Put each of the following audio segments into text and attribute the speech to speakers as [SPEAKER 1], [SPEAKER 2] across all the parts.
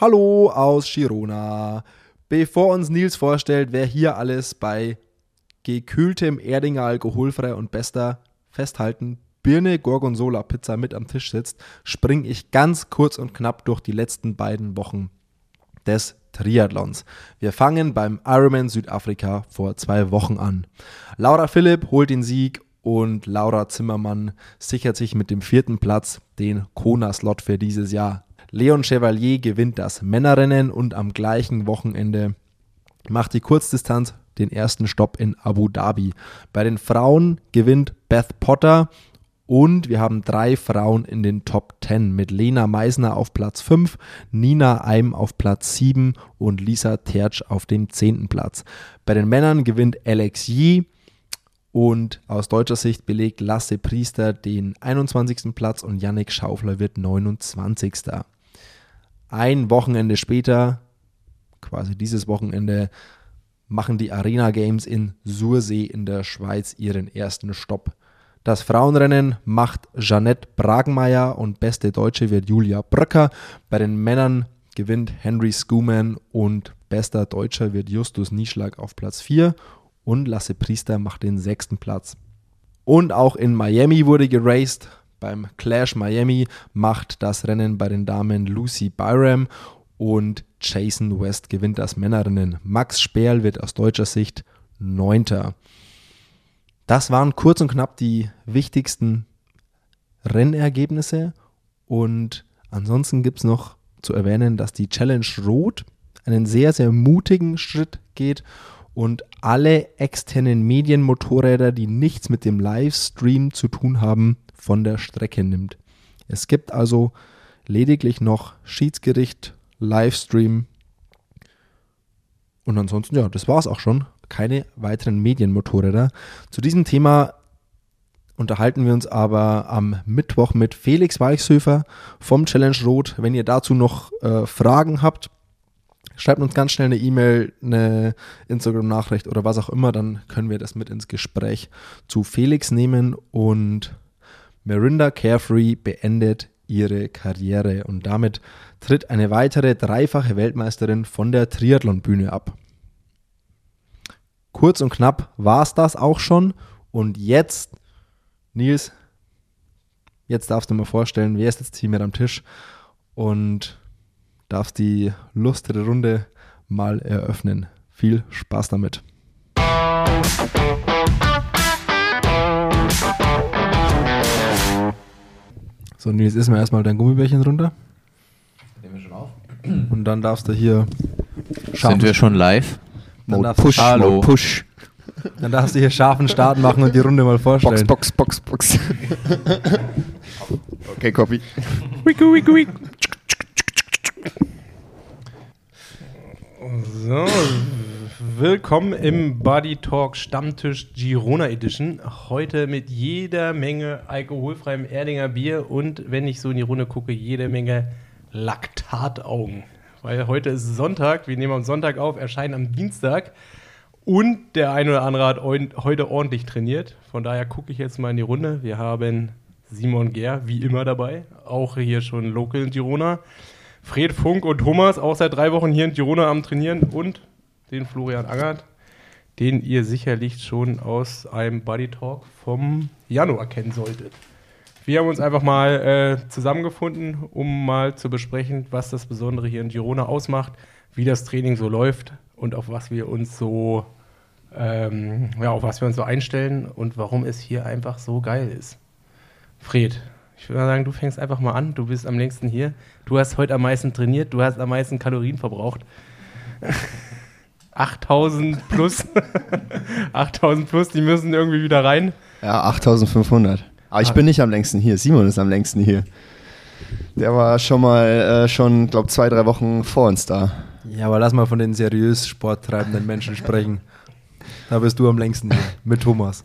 [SPEAKER 1] Hallo aus Girona. Bevor uns Nils vorstellt, wer hier alles bei gekühltem Erdinger alkoholfrei und bester festhalten Birne Gorgonzola Pizza mit am Tisch sitzt, springe ich ganz kurz und knapp durch die letzten beiden Wochen des Triathlons. Wir fangen beim Ironman Südafrika vor zwei Wochen an. Laura Philipp holt den Sieg und Laura Zimmermann sichert sich mit dem vierten Platz den Kona-Slot für dieses Jahr. Leon Chevalier gewinnt das Männerrennen und am gleichen Wochenende macht die Kurzdistanz den ersten Stopp in Abu Dhabi. Bei den Frauen gewinnt Beth Potter und wir haben drei Frauen in den Top 10 mit Lena Meisner auf Platz 5, Nina Eim auf Platz 7 und Lisa Tertsch auf dem 10. Platz. Bei den Männern gewinnt Alex Yee und aus deutscher Sicht belegt Lasse Priester den 21. Platz und Yannick Schaufler wird 29. Ein Wochenende später, quasi dieses Wochenende, machen die Arena Games in Sursee in der Schweiz ihren ersten Stopp. Das Frauenrennen macht Jeanette Bragenmeier und beste Deutsche wird Julia Bröcker. Bei den Männern gewinnt Henry Skuman und bester Deutscher wird Justus Nieschlag auf Platz 4 und Lasse Priester macht den sechsten Platz. Und auch in Miami wurde geraced. Beim Clash Miami macht das Rennen bei den Damen Lucy Byram und Jason West gewinnt das Männerrennen. Max Sperl wird aus deutscher Sicht Neunter. Das waren kurz und knapp die wichtigsten Rennergebnisse und ansonsten gibt es noch zu erwähnen, dass die Challenge Rot einen sehr, sehr mutigen Schritt geht und alle externen Medienmotorräder, die nichts mit dem Livestream zu tun haben, von der Strecke nimmt. Es gibt also lediglich noch Schiedsgericht, Livestream und ansonsten, ja, das war es auch schon. Keine weiteren Medienmotorräder. Zu diesem Thema unterhalten wir uns aber am Mittwoch mit Felix Weichshöfer vom Challenge Rot. Wenn ihr dazu noch äh, Fragen habt, schreibt uns ganz schnell eine E-Mail, eine Instagram-Nachricht oder was auch immer, dann können wir das mit ins Gespräch zu Felix nehmen und Mirinda Carefree beendet ihre Karriere. Und damit tritt eine weitere dreifache Weltmeisterin von der Triathlon-Bühne ab. Kurz und knapp war es das auch schon. Und jetzt, Nils, jetzt darfst du mal vorstellen, wer ist jetzt hier mit am Tisch? Und darfst die lustige Runde mal eröffnen. Viel Spaß damit. So, Nils, isst mal erstmal dein Gummibärchen runter. Nehmen wir schon auf. Und dann darfst du hier
[SPEAKER 2] Sind wir schon live?
[SPEAKER 1] Dann
[SPEAKER 2] Mode
[SPEAKER 1] darfst,
[SPEAKER 2] Push,
[SPEAKER 1] Hallo.
[SPEAKER 2] Mode Push.
[SPEAKER 1] dann darfst du hier scharfen Start machen und die Runde mal vorstellen.
[SPEAKER 3] Box, Box, Box, Box. okay, copy.
[SPEAKER 1] Wiku, wiku, wiku.
[SPEAKER 4] So, willkommen im Body Talk Stammtisch Girona Edition. Heute mit jeder Menge alkoholfreiem Erdinger Bier und, wenn ich so in die Runde gucke, jede Menge Laktataugen. Weil heute ist Sonntag, wir nehmen am Sonntag auf, erscheinen am Dienstag und der ein oder andere hat heute ordentlich trainiert. Von daher gucke ich jetzt mal in die Runde. Wir haben Simon Ger, wie immer dabei, auch hier schon Local in Girona. Fred Funk und Thomas, auch seit drei Wochen hier in Girona am Trainieren und den Florian Angert, den ihr sicherlich schon aus einem Buddy Talk vom Januar kennen solltet. Wir haben uns einfach mal äh, zusammengefunden, um mal zu besprechen, was das Besondere hier in Girona ausmacht, wie das Training so läuft und auf was wir uns so, ähm, ja, auf was wir uns so einstellen und warum es hier einfach so geil ist. Fred, ich würde sagen, du fängst einfach mal an. Du bist am längsten hier. Du hast heute am meisten trainiert. Du hast am meisten Kalorien verbraucht. 8000 plus. 8000 plus, die müssen irgendwie wieder rein.
[SPEAKER 3] Ja, 8500. Aber ich bin nicht am längsten hier. Simon ist am längsten hier. Der war schon mal, äh, schon, glaube zwei, drei Wochen vor uns da.
[SPEAKER 1] Ja, aber lass mal von den seriös sporttreibenden Menschen sprechen. Da bist du am längsten hier, mit Thomas.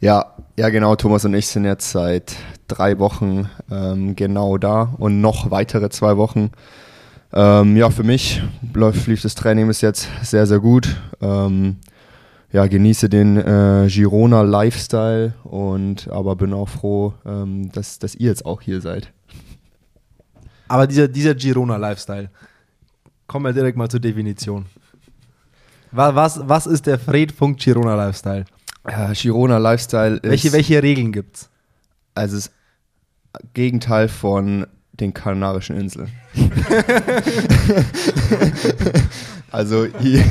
[SPEAKER 3] Ja, ja, genau. Thomas und ich sind jetzt seit drei Wochen ähm, genau da und noch weitere zwei Wochen. Ähm, ja, für mich läuft, lief das Training bis jetzt sehr, sehr gut. Ähm, ja, genieße den äh, Girona Lifestyle und aber bin auch froh, ähm, dass, dass ihr jetzt auch hier seid.
[SPEAKER 1] Aber dieser, dieser Girona-Lifestyle, Kommen wir direkt mal zur Definition. Was, was, was ist der Girona Lifestyle?
[SPEAKER 3] Ja, Girona Lifestyle ist.
[SPEAKER 1] Welche, welche Regeln gibt's?
[SPEAKER 3] Also das Gegenteil von den Kanarischen Inseln. also hier,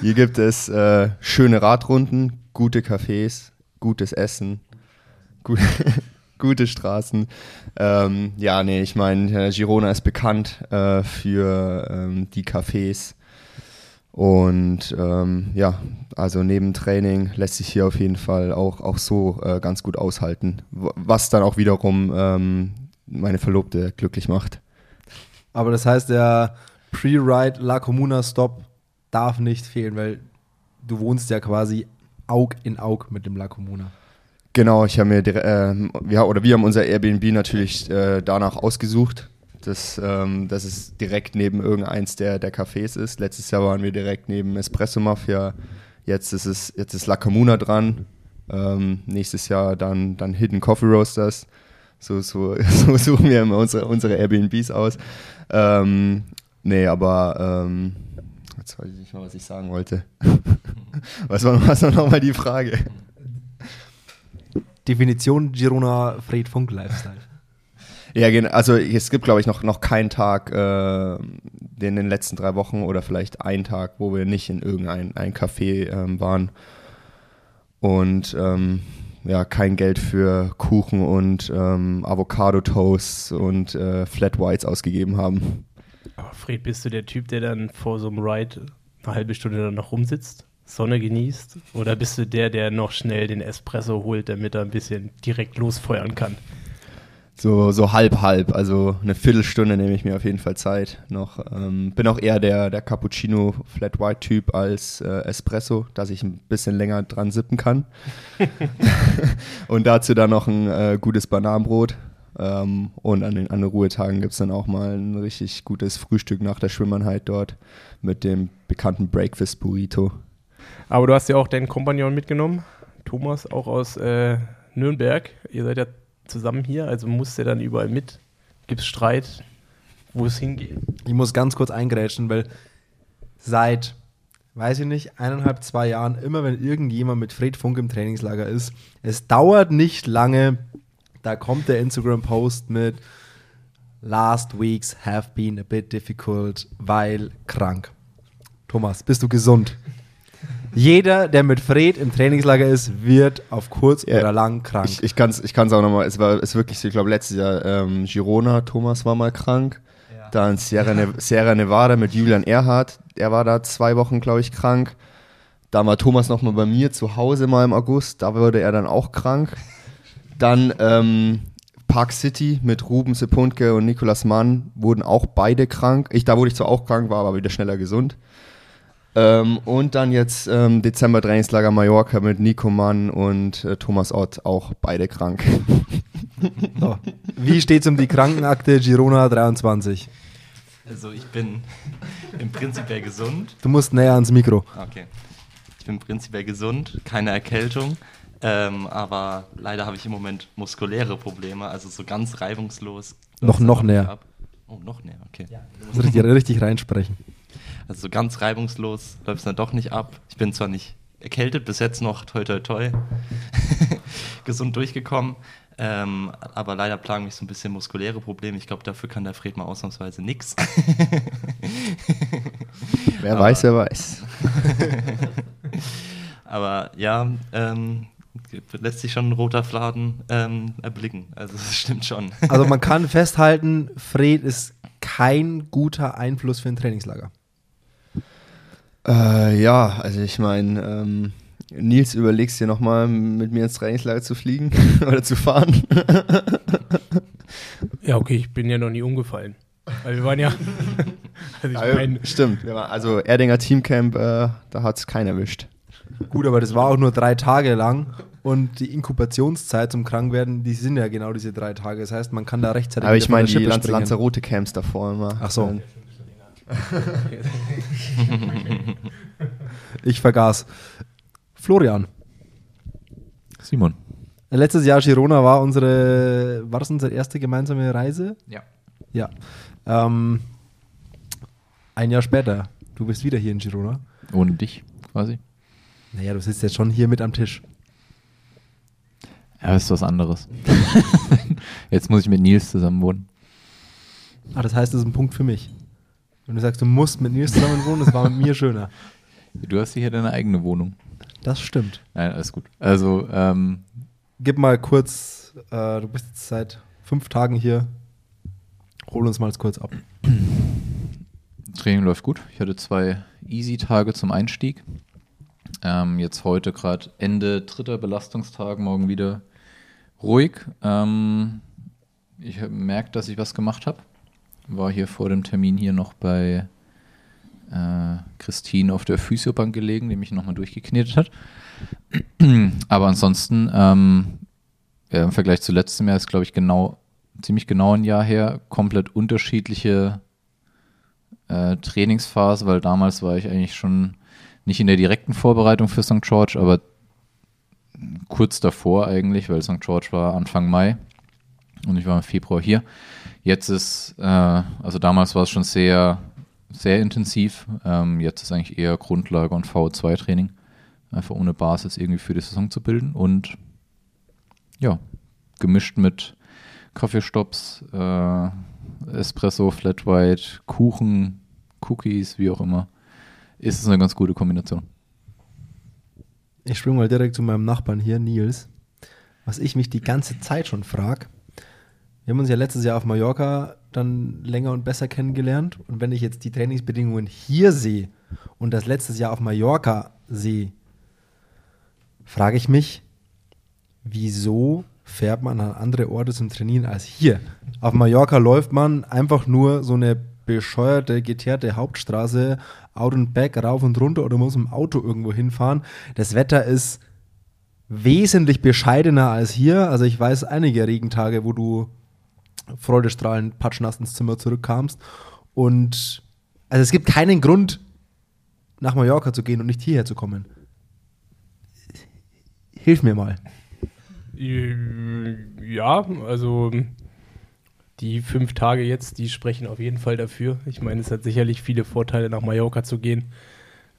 [SPEAKER 3] hier gibt es äh, schöne Radrunden, gute Cafés, gutes Essen, gut, gute Straßen. Ähm, ja, nee, ich meine, Girona ist bekannt äh, für ähm, die Cafés. Und ähm, ja, also neben Training lässt sich hier auf jeden Fall auch, auch so äh, ganz gut aushalten, was dann auch wiederum ähm, meine Verlobte glücklich macht.
[SPEAKER 1] Aber das heißt, der Pre-Ride La Comuna Stop darf nicht fehlen, weil du wohnst ja quasi Aug in Aug mit dem La Comuna.
[SPEAKER 3] Genau, ich habe mir, äh, ja, oder wir haben unser Airbnb natürlich äh, danach ausgesucht dass, ähm, dass es direkt neben irgendeins der, der Cafés ist. Letztes Jahr waren wir direkt neben Espresso Mafia. Jetzt ist es jetzt ist La Comuna dran. Ähm, nächstes Jahr dann, dann Hidden Coffee Roasters. So, so, so suchen wir immer unsere, unsere Airbnbs aus. Ähm, nee, aber ähm, jetzt weiß ich nicht mal, was ich sagen wollte. was war, was war nochmal die Frage?
[SPEAKER 1] Definition Girona Fred Funk Lifestyle.
[SPEAKER 3] Ja, also es gibt, glaube ich, noch, noch keinen Tag äh, in den letzten drei Wochen oder vielleicht einen Tag, wo wir nicht in irgendein ein Café ähm, waren und ähm, ja, kein Geld für Kuchen und ähm, Avocado-Toasts und äh, Flat Whites ausgegeben haben.
[SPEAKER 4] Fred, bist du der Typ, der dann vor so einem Ride eine halbe Stunde dann noch rumsitzt, Sonne genießt? Oder bist du der, der noch schnell den Espresso holt, damit er ein bisschen direkt losfeuern kann?
[SPEAKER 3] So, so halb, halb. Also eine Viertelstunde nehme ich mir auf jeden Fall Zeit noch. Ähm, bin auch eher der, der Cappuccino Flat White Typ als äh, Espresso, dass ich ein bisschen länger dran sippen kann. und dazu dann noch ein äh, gutes Bananenbrot. Ähm, und an den, an den Ruhetagen gibt es dann auch mal ein richtig gutes Frühstück nach der Schwimmernheit dort mit dem bekannten Breakfast Burrito.
[SPEAKER 4] Aber du hast ja auch deinen Kompagnon mitgenommen, Thomas, auch aus äh, Nürnberg. Ihr seid ja zusammen hier? Also muss der dann überall mit? Gibt es Streit, wo es hingeht?
[SPEAKER 1] Ich muss ganz kurz eingrätschen, weil seit, weiß ich nicht, eineinhalb, zwei Jahren, immer wenn irgendjemand mit Fred Funk im Trainingslager ist, es dauert nicht lange, da kommt der Instagram-Post mit Last weeks have been a bit difficult, weil krank. Thomas, bist du gesund? Jeder, der mit Fred im Trainingslager ist, wird auf kurz ja, oder lang krank.
[SPEAKER 3] Ich, ich kann es ich kann's auch nochmal, es war es wirklich so, ich glaube letztes Jahr ähm, Girona, Thomas war mal krank. Ja. Dann Sierra, ne Sierra Nevada mit Julian Erhardt, er war da zwei Wochen, glaube ich, krank. Dann war Thomas nochmal bei mir zu Hause mal im August, da wurde er dann auch krank. Dann ähm, Park City mit Ruben Sepuntke und Nicolas Mann wurden auch beide krank. Ich, da wurde ich zwar auch krank, war aber wieder schneller gesund. Ähm, und dann jetzt ähm, Dezember Trainingslager Mallorca mit Nico Mann und äh, Thomas Ott, auch beide krank.
[SPEAKER 1] So. Wie steht es um die Krankenakte Girona 23?
[SPEAKER 2] Also ich bin im Prinzip gesund.
[SPEAKER 1] Du musst näher ans Mikro.
[SPEAKER 2] Okay. Ich bin prinzipiell gesund, keine Erkältung. Ähm, aber leider habe ich im Moment muskuläre Probleme, also so ganz reibungslos.
[SPEAKER 1] Noch, noch näher. Ab.
[SPEAKER 2] Oh, noch näher, okay. Ja,
[SPEAKER 1] du musst richtig, richtig reinsprechen.
[SPEAKER 2] Also so ganz reibungslos läuft es dann doch nicht ab. Ich bin zwar nicht erkältet, bis jetzt noch toi toi toi gesund durchgekommen. Ähm, aber leider plagen mich so ein bisschen muskuläre Probleme. Ich glaube, dafür kann der Fred mal ausnahmsweise nichts.
[SPEAKER 3] Wer weiß, wer weiß.
[SPEAKER 2] aber ja, ähm, lässt sich schon ein roter Fladen ähm, erblicken. Also das stimmt schon.
[SPEAKER 1] Also man kann festhalten, Fred ist kein guter Einfluss für ein Trainingslager.
[SPEAKER 3] Äh, ja, also ich meine, ähm, Nils, überlegst dir nochmal, mit mir ins Trainingslager zu fliegen oder zu fahren?
[SPEAKER 4] ja, okay, ich bin ja noch nie umgefallen. Weil wir waren ja.
[SPEAKER 3] also ich mein, Stimmt, also Erdinger Teamcamp, äh, da hat es keinen erwischt.
[SPEAKER 1] Gut, aber das war auch nur drei Tage lang und die Inkubationszeit zum Krankwerden, die sind ja genau diese drei Tage. Das heißt, man kann da rechtzeitig.
[SPEAKER 3] Aber ich meine die Lanzarote Camps davor immer.
[SPEAKER 1] Ach so. ich vergaß. Florian.
[SPEAKER 5] Simon.
[SPEAKER 1] Letztes Jahr Girona war unsere, war das unsere erste gemeinsame Reise?
[SPEAKER 2] Ja.
[SPEAKER 1] Ja. Ähm, Ein Jahr später. Du bist wieder hier in Girona.
[SPEAKER 5] Ohne dich quasi.
[SPEAKER 1] Naja, du sitzt jetzt schon hier mit am Tisch.
[SPEAKER 5] Ja, ist was anderes. Jetzt muss ich mit Nils zusammen wohnen.
[SPEAKER 1] Ah, das heißt, das ist ein Punkt für mich. Wenn du sagst, du musst mit Nils zusammen wohnen, das war mit mir schöner.
[SPEAKER 5] Du hast hier deine eigene Wohnung.
[SPEAKER 1] Das stimmt.
[SPEAKER 5] Nein, alles gut. Also, ähm,
[SPEAKER 1] Gib mal kurz, äh, du bist jetzt seit fünf Tagen hier. Hol uns mal kurz ab.
[SPEAKER 5] Training läuft gut. Ich hatte zwei Easy-Tage zum Einstieg. Ähm, jetzt heute gerade Ende dritter Belastungstag, morgen wieder ruhig. Ähm, ich gemerkt, dass ich was gemacht habe. War hier vor dem Termin hier noch bei äh, Christine auf der Physiobank gelegen, die mich nochmal durchgeknetet hat. Aber ansonsten, ähm, ja, im Vergleich zu letztem Jahr ist, glaube ich, genau, ziemlich genau ein Jahr her, komplett unterschiedliche äh, Trainingsphase, weil damals war ich eigentlich schon nicht in der direkten Vorbereitung für St. George, aber kurz davor eigentlich, weil St. George war Anfang Mai und ich war im Februar hier. Jetzt ist, äh, also damals war es schon sehr, sehr intensiv. Ähm, jetzt ist eigentlich eher Grundlage und VO2-Training, einfach ohne Basis irgendwie für die Saison zu bilden und ja, gemischt mit Kaffeestops, äh, Espresso, Flat White, Kuchen, Cookies, wie auch immer, ist es eine ganz gute Kombination.
[SPEAKER 1] Ich springe mal direkt zu meinem Nachbarn hier, Nils. Was ich mich die ganze Zeit schon frage. Wir haben uns ja letztes Jahr auf Mallorca dann länger und besser kennengelernt. Und wenn ich jetzt die Trainingsbedingungen hier sehe und das letztes Jahr auf Mallorca sehe, frage ich mich, wieso fährt man an andere Orte zum Trainieren als hier? Auf Mallorca läuft man einfach nur so eine bescheuerte, geteerte Hauptstraße, out and back, rauf und runter oder muss im Auto irgendwo hinfahren. Das Wetter ist wesentlich bescheidener als hier. Also ich weiß einige Regentage, wo du freudestrahlend patschnass ins Zimmer zurückkamst. Und also es gibt keinen Grund, nach Mallorca zu gehen und nicht hierher zu kommen. Hilf mir mal.
[SPEAKER 4] Ja, also die fünf Tage jetzt, die sprechen auf jeden Fall dafür. Ich meine, es hat sicherlich viele Vorteile, nach Mallorca zu gehen.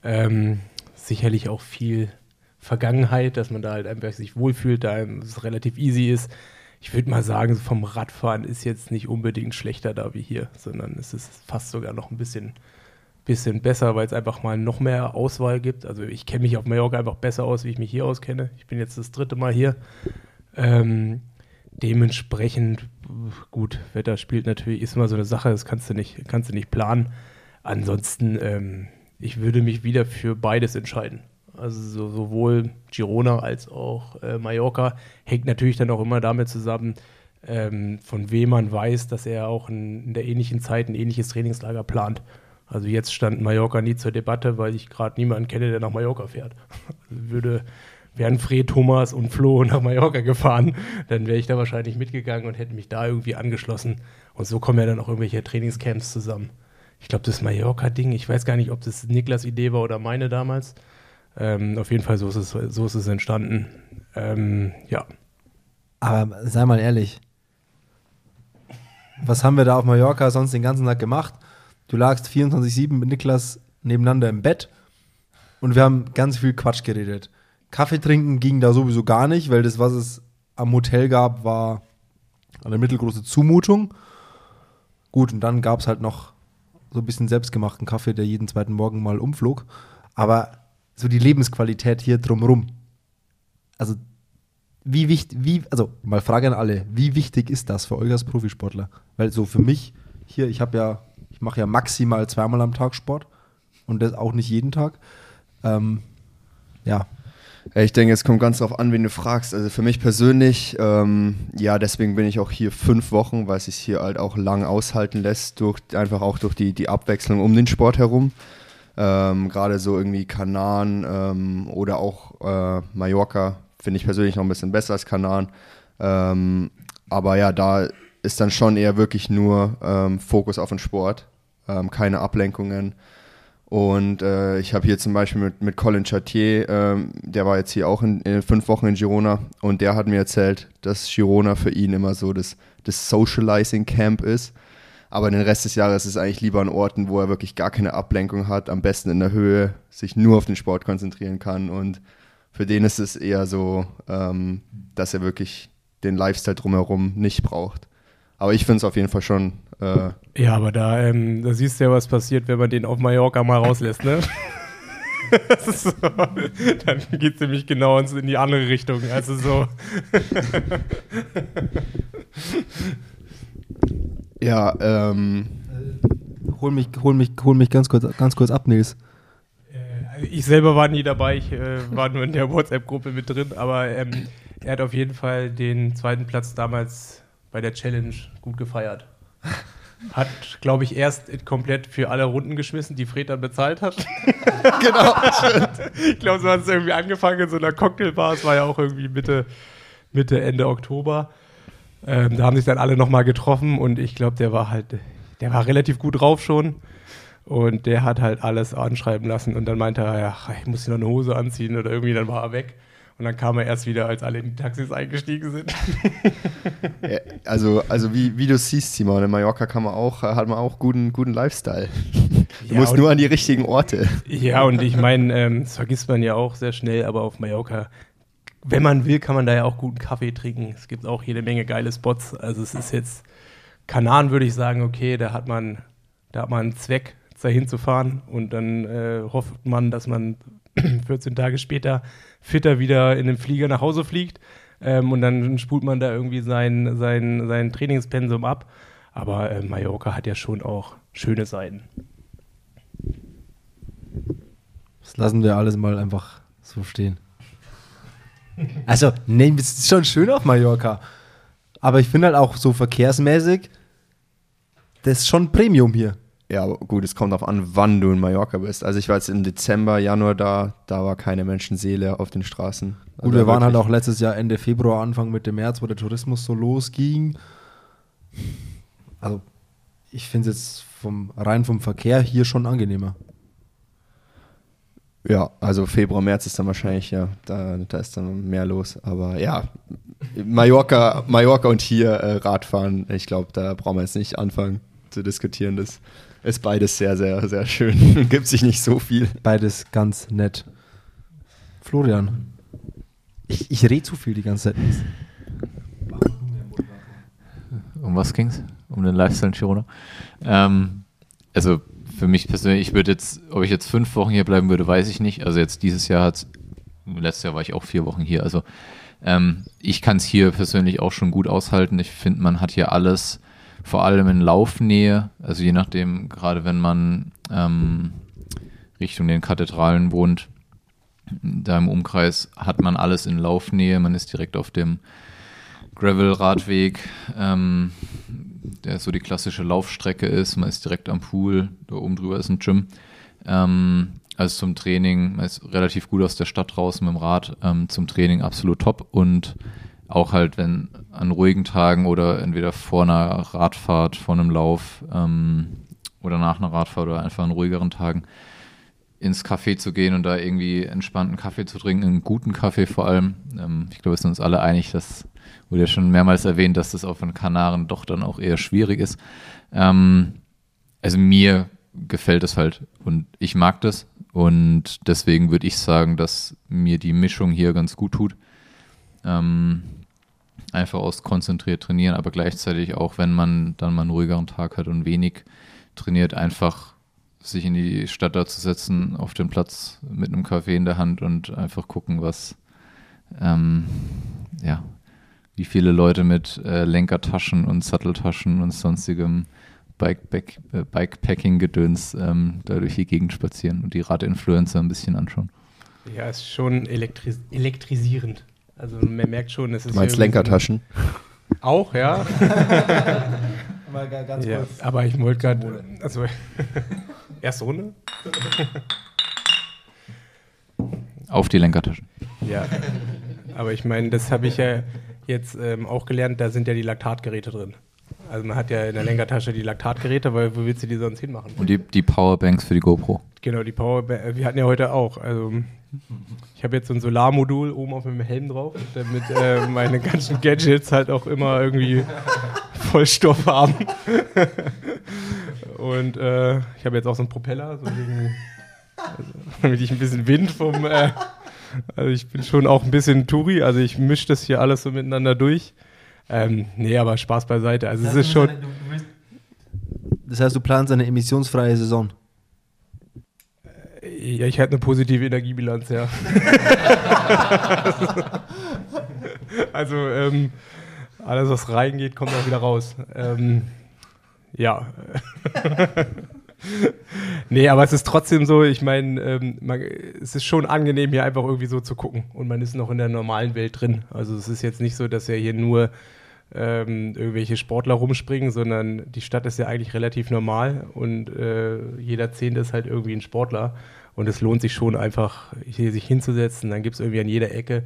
[SPEAKER 4] Ähm, sicherlich auch viel Vergangenheit, dass man da halt einfach sich wohlfühlt, da es relativ easy ist. Ich würde mal sagen, vom Radfahren ist jetzt nicht unbedingt schlechter da wie hier, sondern es ist fast sogar noch ein bisschen, bisschen besser, weil es einfach mal noch mehr Auswahl gibt. Also ich kenne mich auf Mallorca einfach besser aus, wie ich mich hier auskenne. Ich bin jetzt das dritte Mal hier. Ähm, dementsprechend, gut, Wetter spielt natürlich, ist immer so eine Sache, das kannst du nicht, kannst du nicht planen. Ansonsten, ähm, ich würde mich wieder für beides entscheiden. Also so, sowohl Girona als auch äh, Mallorca hängt natürlich dann auch immer damit zusammen, ähm, von wem man weiß, dass er auch in, in, der ähnlichen Zeit ein ähnliches Trainingslager plant. Also jetzt stand Mallorca nie zur Debatte, weil ich gerade niemanden kenne, der nach Mallorca fährt. Also würde wären Fred, Thomas und Flo nach Mallorca gefahren, dann wäre ich da wahrscheinlich mitgegangen und hätte mich da irgendwie angeschlossen. Und so kommen ja dann auch irgendwelche Trainingscamps zusammen. Ich glaube, das Mallorca-Ding, ich weiß gar nicht, ob das Niklas Idee war oder meine damals. Ähm, auf jeden Fall, so ist es, so ist es entstanden. Ähm, ja.
[SPEAKER 1] Aber sei mal ehrlich, was haben wir da auf Mallorca sonst den ganzen Tag gemacht? Du lagst 24-7 mit Niklas nebeneinander im Bett und wir haben ganz viel Quatsch geredet. Kaffee trinken ging da sowieso gar nicht, weil das, was es am Hotel gab, war eine mittelgroße Zumutung. Gut, und dann gab es halt noch so ein bisschen selbstgemachten Kaffee, der jeden zweiten Morgen mal umflog. Aber so die Lebensqualität hier drumrum. Also, wie wichtig, wie, also mal Frage an alle, wie wichtig ist das für euch als Profisportler? Weil so für mich hier, ich habe ja, ich mache ja maximal zweimal am Tag Sport und das auch nicht jeden Tag. Ähm, ja,
[SPEAKER 3] ich denke, es kommt ganz darauf an, wen du fragst. Also für mich persönlich, ähm, ja, deswegen bin ich auch hier fünf Wochen, weil es sich hier halt auch lang aushalten lässt, durch, einfach auch durch die, die Abwechslung um den Sport herum. Ähm, Gerade so irgendwie Kanaren ähm, oder auch äh, Mallorca finde ich persönlich noch ein bisschen besser als Kanaren. Ähm, aber ja, da ist dann schon eher wirklich nur ähm, Fokus auf den Sport, ähm, keine Ablenkungen. Und äh, ich habe hier zum Beispiel mit, mit Colin Chartier, ähm, der war jetzt hier auch in, in, fünf Wochen in Girona und der hat mir erzählt, dass Girona für ihn immer so das, das Socializing Camp ist. Aber den Rest des Jahres ist es eigentlich lieber an Orten, wo er wirklich gar keine Ablenkung hat, am besten in der Höhe, sich nur auf den Sport konzentrieren kann. Und für den ist es eher so, ähm, dass er wirklich den Lifestyle drumherum nicht braucht. Aber ich finde es auf jeden Fall schon. Äh,
[SPEAKER 4] ja, aber da, ähm, da siehst du ja, was passiert, wenn man den auf Mallorca mal rauslässt, ne? so, dann geht es nämlich genau in die andere Richtung. Also so.
[SPEAKER 3] ja, ähm.
[SPEAKER 1] Hol mich, hol mich, hol mich ganz kurz, ganz kurz ab, Nils.
[SPEAKER 4] Äh, ich selber war nie dabei, ich äh, war nur in der WhatsApp-Gruppe mit drin, aber ähm, er hat auf jeden Fall den zweiten Platz damals bei der Challenge gut gefeiert. Hat, glaube ich, erst komplett für alle Runden geschmissen, die Fred dann bezahlt hat. genau. ich glaube, so hat es irgendwie angefangen in so einer Cocktailbar. Es war ja auch irgendwie Mitte, Mitte Ende Oktober. Ähm, da haben sich dann alle nochmal getroffen und ich glaube, der war halt, der war relativ gut drauf schon. Und der hat halt alles anschreiben lassen und dann meinte er, ja, ich muss hier noch eine Hose anziehen oder irgendwie, dann war er weg. Und dann kam er erst wieder, als alle in die Taxis eingestiegen sind.
[SPEAKER 3] ja, also, also wie, wie du siehst, Simon, in Mallorca kann man auch, hat man auch guten, guten Lifestyle. Du ja, musst nur an die richtigen Orte.
[SPEAKER 4] Ja, und ich meine, ähm, das vergisst man ja auch sehr schnell, aber auf Mallorca, wenn man will, kann man da ja auch guten Kaffee trinken. Es gibt auch jede Menge geile Spots. Also es ist jetzt, Kanan würde ich sagen, okay, da hat man, da hat man einen Zweck, dahin zu fahren und dann äh, hofft man, dass man 14 Tage später fitter wieder in den Flieger nach Hause fliegt. Ähm, und dann spult man da irgendwie sein, sein, sein Trainingspensum ab. Aber äh, Mallorca hat ja schon auch schöne Seiten.
[SPEAKER 1] Das lassen wir alles mal einfach so stehen. Also, nee, es ist schon schön auf Mallorca. Aber ich finde halt auch so verkehrsmäßig, das ist schon Premium hier.
[SPEAKER 3] Ja, gut, es kommt darauf an, wann du in Mallorca bist. Also ich war jetzt im Dezember, Januar da, da war keine Menschenseele auf den Straßen.
[SPEAKER 1] Also gut, wir waren halt auch letztes Jahr Ende Februar, Anfang Mitte März, wo der Tourismus so losging. Also ich finde es jetzt vom, rein vom Verkehr hier schon angenehmer.
[SPEAKER 3] Ja, also Februar, März ist dann wahrscheinlich, ja, da, da ist dann mehr los. Aber ja, Mallorca, Mallorca und hier äh, Radfahren, ich glaube, da brauchen wir jetzt nicht anfangen zu diskutieren. Das ist beides sehr, sehr, sehr schön. Gibt sich nicht so viel.
[SPEAKER 1] Beides ganz nett. Florian. Ich, ich rede zu viel die ganze Zeit.
[SPEAKER 5] Um was ging es? Um den Lifestyle in Girona? Ähm, also für mich persönlich, ich würde jetzt, ob ich jetzt fünf Wochen hier bleiben würde, weiß ich nicht. Also jetzt dieses Jahr hat letztes Jahr war ich auch vier Wochen hier. Also ähm, ich kann es hier persönlich auch schon gut aushalten. Ich finde, man hat hier alles vor allem in Laufnähe, also je nachdem, gerade wenn man ähm, Richtung den Kathedralen wohnt, da im Umkreis hat man alles in Laufnähe, man ist direkt auf dem Gravel-Radweg, ähm, der so die klassische Laufstrecke ist, man ist direkt am Pool, da oben drüber ist ein Gym. Ähm, also zum Training, man ist relativ gut aus der Stadt raus mit dem Rad, ähm, zum Training absolut top. Und auch halt, wenn an ruhigen Tagen oder entweder vor einer Radfahrt, vor einem Lauf ähm, oder nach einer Radfahrt oder einfach an ruhigeren Tagen ins Café zu gehen und da irgendwie entspannten Kaffee zu trinken, einen guten Kaffee vor allem. Ähm, ich glaube, wir sind uns alle einig, das wurde ja schon mehrmals erwähnt, dass das auf den Kanaren doch dann auch eher schwierig ist. Ähm, also mir gefällt es halt und ich mag das und deswegen würde ich sagen, dass mir die Mischung hier ganz gut tut. Ähm, einfach aus konzentriert trainieren, aber gleichzeitig auch, wenn man dann mal einen ruhigeren Tag hat und wenig trainiert, einfach sich in die Stadt da zu setzen, auf den Platz mit einem Kaffee in der Hand und einfach gucken, was, ähm, ja, wie viele Leute mit äh, Lenkertaschen und Satteltaschen und sonstigem Bikepack, äh, Bikepacking-Gedöns ähm, da durch die Gegend spazieren und die Radinfluencer ein bisschen anschauen.
[SPEAKER 4] Ja, ist schon elektris elektrisierend. Also man merkt schon, es ist.
[SPEAKER 3] Du meinst Lenkertaschen?
[SPEAKER 4] Auch, ja. Mal ganz ja, kurz. Aber ich wollte gerade. Also, erste Runde?
[SPEAKER 5] Auf die Lenkertaschen.
[SPEAKER 4] Ja. Aber ich meine, das habe ich ja jetzt ähm, auch gelernt, da sind ja die Laktatgeräte drin. Also man hat ja in der Lenkertasche die Laktatgeräte, weil wo willst du die sonst hinmachen?
[SPEAKER 5] Und die, die Powerbanks für die GoPro.
[SPEAKER 4] Genau, die Powerbanks. Äh, wir hatten ja heute auch. Also ich habe jetzt so ein Solarmodul oben auf dem Helm drauf, damit äh, meine ganzen Gadgets halt auch immer irgendwie Vollstoff haben. und äh, ich habe jetzt auch so einen Propeller, so wegen, also, damit ich ein bisschen Wind vom. Äh, also ich bin schon auch ein bisschen Touri, also ich mische das hier alles so miteinander durch. Ähm, nee, aber Spaß beiseite. Also es ist schon.
[SPEAKER 1] Das heißt, du planst eine emissionsfreie Saison.
[SPEAKER 4] Ja, ich hätte eine positive Energiebilanz, ja. also, ähm, alles, was reingeht, kommt auch wieder raus. Ähm, ja. nee, aber es ist trotzdem so, ich meine, ähm, es ist schon angenehm, hier einfach irgendwie so zu gucken. Und man ist noch in der normalen Welt drin. Also es ist jetzt nicht so, dass ja hier nur ähm, irgendwelche Sportler rumspringen, sondern die Stadt ist ja eigentlich relativ normal und äh, jeder Zehnte ist halt irgendwie ein Sportler. Und es lohnt sich schon einfach, hier sich hinzusetzen. Dann gibt es irgendwie an jeder Ecke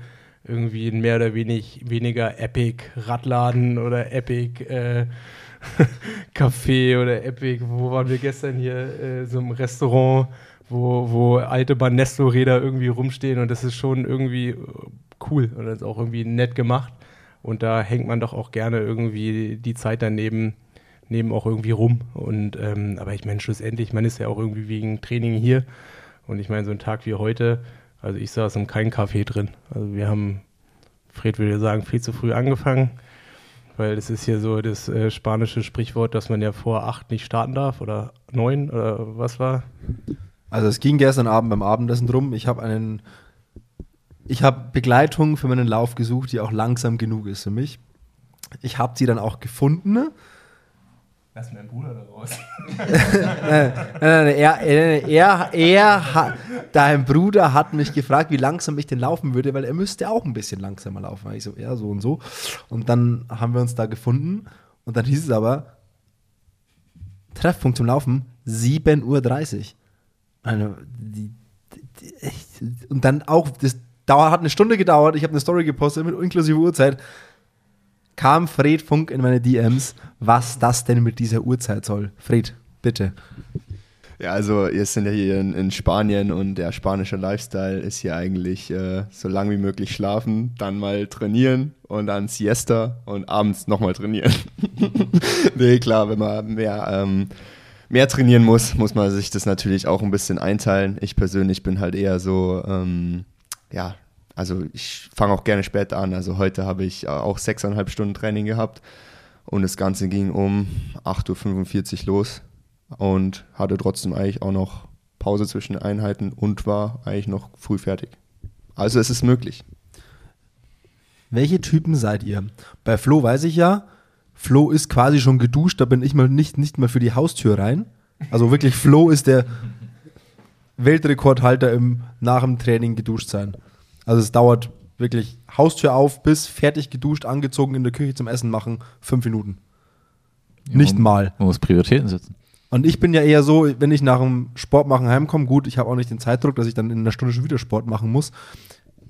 [SPEAKER 4] irgendwie ein mehr oder wenig, weniger Epic Radladen oder Epic äh, Café oder Epic. Wo waren wir gestern hier? Äh, so im Restaurant, wo, wo alte Banesto-Räder irgendwie rumstehen. Und das ist schon irgendwie cool und das ist auch irgendwie nett gemacht. Und da hängt man doch auch gerne irgendwie die Zeit daneben neben auch irgendwie rum. Und ähm, aber ich meine, schlussendlich, man ist ja auch irgendwie wegen Training hier. Und ich meine, so ein Tag wie heute, also ich saß in keinem Café drin. Also wir haben, Fred würde sagen, viel zu früh angefangen, weil es ist hier so das äh, spanische Sprichwort, dass man ja vor acht nicht starten darf oder neun oder was war?
[SPEAKER 1] Also es ging gestern Abend beim Abendessen drum. Ich habe einen, ich habe Begleitung für meinen Lauf gesucht, die auch langsam genug ist für mich. Ich habe sie dann auch gefunden
[SPEAKER 4] Lass meinen Bruder da raus.
[SPEAKER 1] nein, nein, nein, er, er, er hat, dein Bruder hat mich gefragt, wie langsam ich denn laufen würde, weil er müsste auch ein bisschen langsamer laufen. Ich so, ja, so und so. Und dann haben wir uns da gefunden und dann hieß es aber, Treffpunkt zum Laufen, 7.30 Uhr. Also, und dann auch, das hat eine Stunde gedauert, ich habe eine Story gepostet mit inklusive Uhrzeit kam Fred Funk in meine DMs, was das denn mit dieser Uhrzeit soll. Fred, bitte.
[SPEAKER 3] Ja, also wir sind ja hier in, in, Spanien und der spanische Lifestyle ist hier eigentlich äh, so lang wie möglich schlafen, dann mal trainieren und dann Siesta und abends nochmal trainieren. nee, klar, wenn man mehr, ähm, mehr trainieren muss, muss man sich das natürlich auch ein bisschen einteilen. Ich persönlich bin halt eher so, ähm, ja, also ich fange auch gerne später an. Also heute habe ich äh, auch sechseinhalb Stunden Training gehabt und das Ganze ging um 8.45 Uhr los und hatte trotzdem eigentlich auch noch Pause zwischen den Einheiten und war eigentlich noch früh fertig. Also es ist möglich.
[SPEAKER 1] Welche Typen seid ihr? Bei Flo weiß ich ja, Flo ist quasi schon geduscht, da bin ich mal nicht, nicht mal für die Haustür rein. Also wirklich, Flo ist der Weltrekordhalter im nach dem Training geduscht sein. Also es dauert wirklich Haustür auf bis fertig geduscht, angezogen in der Küche zum Essen machen, fünf Minuten. Ja, Nicht
[SPEAKER 5] man,
[SPEAKER 1] mal.
[SPEAKER 5] Man muss Prioritäten setzen.
[SPEAKER 1] Und ich bin ja eher so, wenn ich nach dem Sport machen heimkomme, gut, ich habe auch nicht den Zeitdruck, dass ich dann in einer Stunde schon wieder Sport machen muss.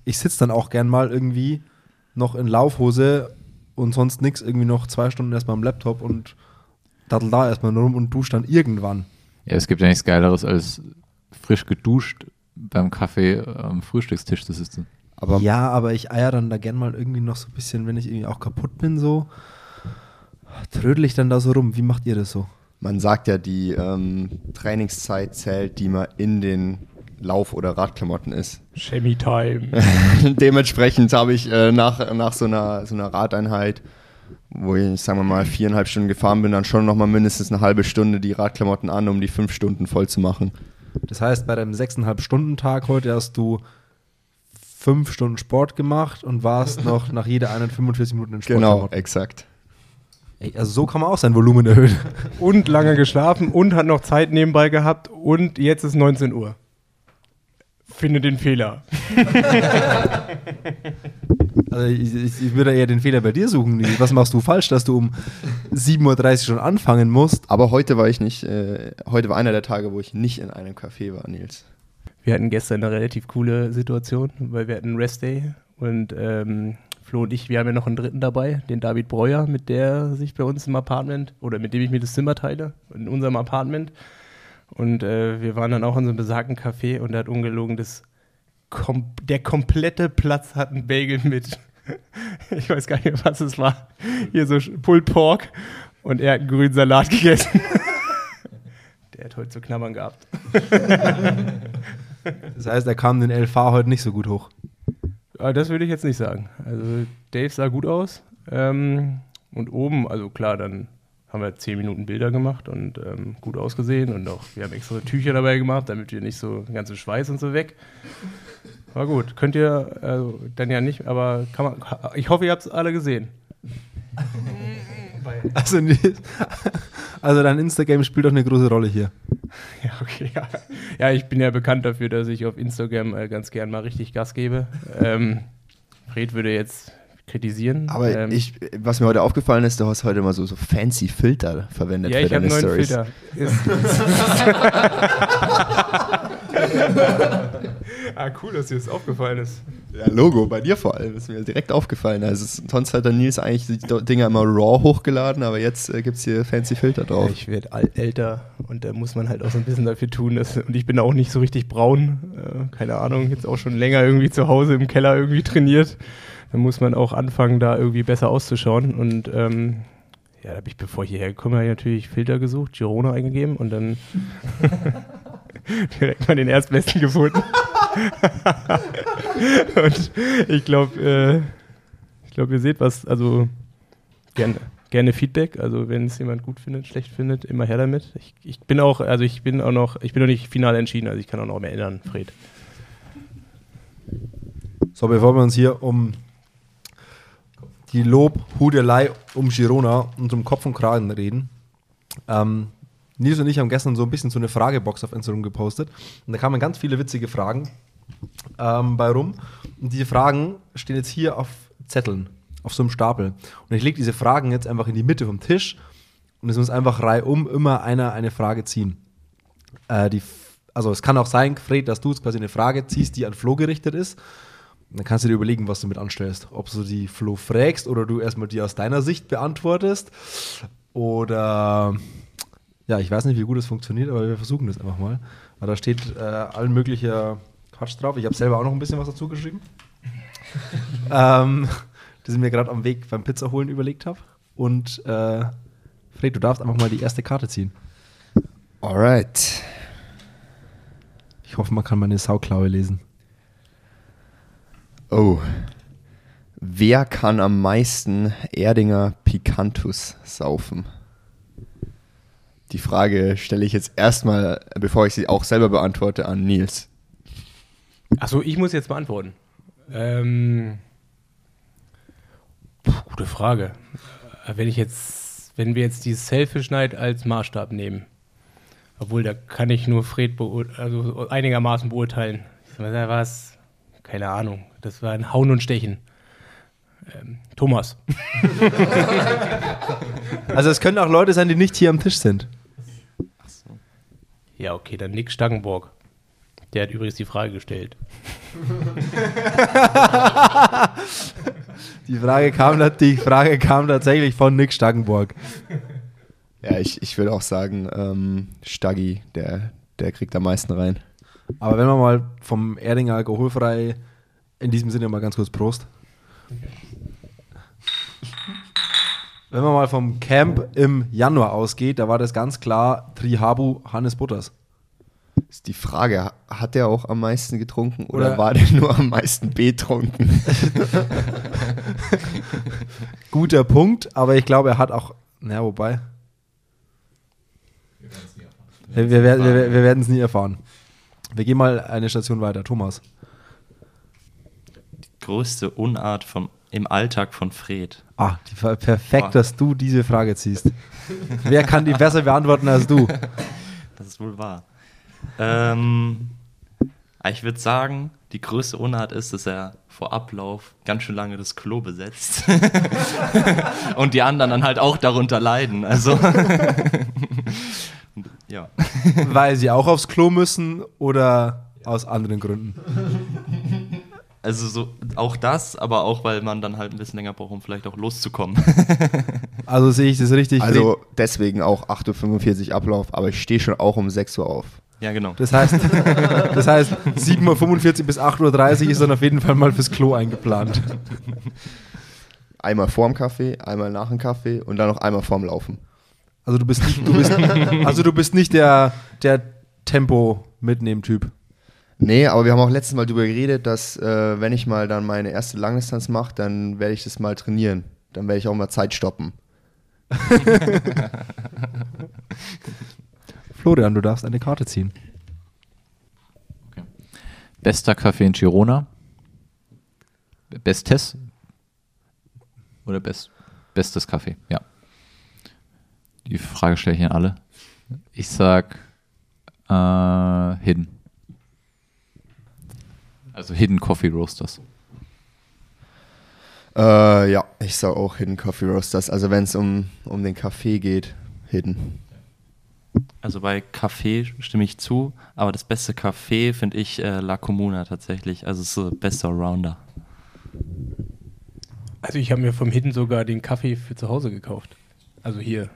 [SPEAKER 1] Ich sitze dann auch gern mal irgendwie noch in Laufhose und sonst nichts, irgendwie noch zwei Stunden erstmal am Laptop und daddel da erstmal rum und dusche dann irgendwann.
[SPEAKER 5] Ja, es gibt ja nichts Geileres als frisch geduscht beim Kaffee am Frühstückstisch zu sitzen.
[SPEAKER 1] Aber ja, aber ich eier dann da gern mal irgendwie noch so ein bisschen, wenn ich irgendwie auch kaputt bin, so trödel ich dann da so rum. Wie macht ihr das so?
[SPEAKER 3] Man sagt ja, die ähm, Trainingszeit zählt, die man in den Lauf- oder Radklamotten ist.
[SPEAKER 4] Shemmy Time.
[SPEAKER 3] Dementsprechend habe ich äh, nach, nach so einer, so einer Radeinheit, wo ich, sagen wir mal, viereinhalb Stunden gefahren bin, dann schon nochmal mindestens eine halbe Stunde die Radklamotten an, um die fünf Stunden voll zu machen.
[SPEAKER 1] Das heißt, bei deinem 6,5-Stunden-Tag heute hast du fünf Stunden Sport gemacht und warst noch nach jeder einen 45 Minuten in
[SPEAKER 3] Sport. Genau, exakt.
[SPEAKER 1] Ey, also so kann man auch sein Volumen erhöhen.
[SPEAKER 4] Und lange geschlafen und hat noch Zeit nebenbei gehabt und jetzt ist 19 Uhr. Finde den Fehler.
[SPEAKER 1] Also ich, ich, würde eher den Fehler bei dir suchen. Was machst du falsch, dass du um 7.30 Uhr schon anfangen musst?
[SPEAKER 3] Aber heute war ich nicht, äh, heute war einer der Tage, wo ich nicht in einem Café war, Nils.
[SPEAKER 4] Wir hatten gestern eine relativ coole Situation, weil wir hatten Rest Day und ähm, Flo und ich, wir haben ja noch einen dritten dabei, den David Breuer, mit der sich bei uns im Apartment oder mit dem ich mir das Zimmer teile, in unserem Apartment. Und äh, wir waren dann auch in so einem besagten Café und er hat ungelogen das kom der komplette Platz hat einen Bagel mit ich weiß gar nicht was es war. Hier so Pulled Pork und er hat einen grünen Salat gegessen. Der hat heute zu knabbern gehabt.
[SPEAKER 1] Das heißt, er kam den LV heute nicht so gut hoch.
[SPEAKER 4] Das würde ich jetzt nicht sagen. Also Dave sah gut aus. Ähm, und oben, also klar, dann haben wir zehn Minuten Bilder gemacht und ähm, gut ausgesehen und auch wir haben extra Tücher dabei gemacht, damit wir nicht so den ganzen Schweiß und so weg. War gut. Könnt ihr also, dann ja nicht, aber kann man. Ich hoffe, ihr habt es alle gesehen.
[SPEAKER 1] Also, also dein Instagram spielt doch eine große Rolle hier.
[SPEAKER 4] Ja, okay. Ja. ja, ich bin ja bekannt dafür, dass ich auf Instagram äh, ganz gern mal richtig Gas gebe. Ähm, Fred würde jetzt kritisieren.
[SPEAKER 3] Aber
[SPEAKER 4] ähm,
[SPEAKER 3] ich, was mir heute aufgefallen ist, du hast heute mal so, so fancy Filter verwendet
[SPEAKER 4] Ja,
[SPEAKER 3] für
[SPEAKER 4] ich habe
[SPEAKER 3] deine
[SPEAKER 4] einen neuen
[SPEAKER 3] Stories.
[SPEAKER 4] Filter. Ist ah, cool, dass dir das aufgefallen ist.
[SPEAKER 3] Ja, Logo, bei dir vor allem, ist mir direkt aufgefallen. Also sonst hat der Nils eigentlich die Dinger immer raw hochgeladen, aber jetzt äh, gibt es hier fancy Filter drauf.
[SPEAKER 4] Ich werde älter und da muss man halt auch so ein bisschen dafür tun. Dass, und ich bin auch nicht so richtig braun. Äh, keine Ahnung, jetzt auch schon länger irgendwie zu Hause im Keller irgendwie trainiert. Da muss man auch anfangen, da irgendwie besser auszuschauen. Und ähm, ja, da habe ich, bevor ich hierher gekommen bin, natürlich Filter gesucht, Girona eingegeben und dann direkt mal den erstbesten gefunden. und ich glaube, äh, ich glaube, ihr seht was, also gerne, gerne Feedback. Also wenn es jemand gut findet, schlecht findet, immer her damit. Ich, ich bin auch, also ich bin auch noch, ich bin noch nicht final entschieden, also ich kann auch noch mehr ändern, Fred.
[SPEAKER 1] So, bevor wir uns hier um die Lobhudelei um Girona und um Kopf und Kragen reden. Ähm, Nils und ich haben gestern so ein bisschen so eine Fragebox auf Instagram gepostet und da kamen ganz viele witzige Fragen ähm, bei rum. Und diese Fragen stehen jetzt hier auf Zetteln, auf so einem Stapel. Und ich lege diese Fragen jetzt einfach in die Mitte vom Tisch und es muss einfach reihum immer einer eine Frage ziehen. Äh, die, also es kann auch sein, Fred, dass du jetzt quasi eine Frage ziehst, die an Flo gerichtet ist. Dann kannst du dir überlegen, was du mit anstellst. Ob du die Flo fragst oder du erstmal die aus deiner Sicht beantwortest. Oder ja, ich weiß nicht, wie gut es funktioniert, aber wir versuchen das einfach mal. Weil da steht äh, allen möglicher Quatsch drauf. Ich habe selber auch noch ein bisschen was dazu geschrieben. ähm, das ich mir gerade am Weg beim Pizza holen überlegt habe. Und äh, Fred, du darfst einfach mal die erste Karte ziehen.
[SPEAKER 3] Alright.
[SPEAKER 1] Ich hoffe, man kann meine Sauklaue lesen.
[SPEAKER 3] Oh. Wer kann am meisten Erdinger Picantus saufen? Die Frage stelle ich jetzt erstmal, bevor ich sie auch selber beantworte, an Nils.
[SPEAKER 4] Achso, ich muss jetzt beantworten. Ähm, puh, gute Frage. Äh, Wenn ich jetzt, wenn wir jetzt die Selfish Night als Maßstab nehmen, obwohl da kann ich nur Fred beur- also einigermaßen beurteilen. Ich keine Ahnung, das war ein Hauen und Stechen. Ähm, Thomas.
[SPEAKER 1] Also es können auch Leute sein, die nicht hier am Tisch sind.
[SPEAKER 4] Ja, okay, dann Nick Stangenborg. Der hat übrigens die Frage gestellt.
[SPEAKER 1] Die Frage kam, die Frage kam tatsächlich von Nick Stangenborg.
[SPEAKER 3] Ja, ich, ich würde auch sagen, ähm, Staggi, der, der kriegt am meisten rein.
[SPEAKER 1] Aber wenn wir mal vom Erdinger alkoholfrei, in diesem Sinne mal ganz kurz Prost. Wenn man mal vom Camp im Januar ausgeht, da war das ganz klar Trihabu Hannes Butters.
[SPEAKER 3] Ist die Frage, ha- hat der auch am meisten getrunken oder,
[SPEAKER 1] Oder-
[SPEAKER 3] war der nur am meisten betrunken?
[SPEAKER 1] Guter Punkt, aber ich glaube, er hat auch, na wobei, wir, wir, werden- wir, wir werden es nie erfahren. Wir gehen mal eine Station weiter. Thomas.
[SPEAKER 2] Größte Unart vom, im Alltag von Fred.
[SPEAKER 1] Ah, die, perfekt,
[SPEAKER 2] Ah.
[SPEAKER 1] dass du diese Frage ziehst. Wer kann die besser beantworten als du?
[SPEAKER 2] Das ist wohl wahr. Ähm, ich würde sagen, die größte Unart ist, dass er vor Ablauf ganz schön lange das Klo besetzt. Und die anderen dann halt auch darunter leiden. Also. ja.
[SPEAKER 1] Weil sie auch aufs Klo müssen oder aus anderen Gründen?
[SPEAKER 2] Also so auch das, aber auch weil man dann halt ein bisschen länger braucht, um vielleicht auch loszukommen.
[SPEAKER 1] Also sehe ich das richtig?
[SPEAKER 3] Also deswegen auch 8.45 Uhr Ablauf, aber ich stehe schon auch um 6 Uhr auf.
[SPEAKER 2] Ja, genau.
[SPEAKER 1] Das heißt, das heißt 7.45 Uhr bis 8.30 Uhr ist dann auf jeden Fall mal fürs Klo eingeplant.
[SPEAKER 3] Einmal vorm Kaffee, einmal nach dem Kaffee und dann noch einmal vorm Laufen.
[SPEAKER 1] Also du bist nicht, du bist, also du bist nicht der, der Tempo-Mitnehmen-Typ.
[SPEAKER 3] Nee, aber wir haben auch letztes Mal darüber geredet, dass äh, wenn ich mal dann meine erste Langdistanz mache, dann werde ich das mal trainieren. Dann werde ich auch mal Zeit stoppen.
[SPEAKER 1] Florian, du darfst eine Karte ziehen.
[SPEAKER 5] Bester Kaffee in Girona? Bestes? Oder best, bestes Kaffee? Ja. Die Frage stelle ich an alle. Ich sag äh, Hidden. Also Hidden Coffee Roasters.
[SPEAKER 3] Äh, ja, ich sage auch Hidden Coffee Roasters. Also wenn es um, um den Kaffee geht, Hidden.
[SPEAKER 2] Also bei Kaffee stimme ich zu, aber das beste Kaffee finde ich äh, La Comuna tatsächlich. Also es ist so bester Rounder.
[SPEAKER 4] Also ich habe mir vom Hidden sogar den Kaffee für zu Hause gekauft. Also hier.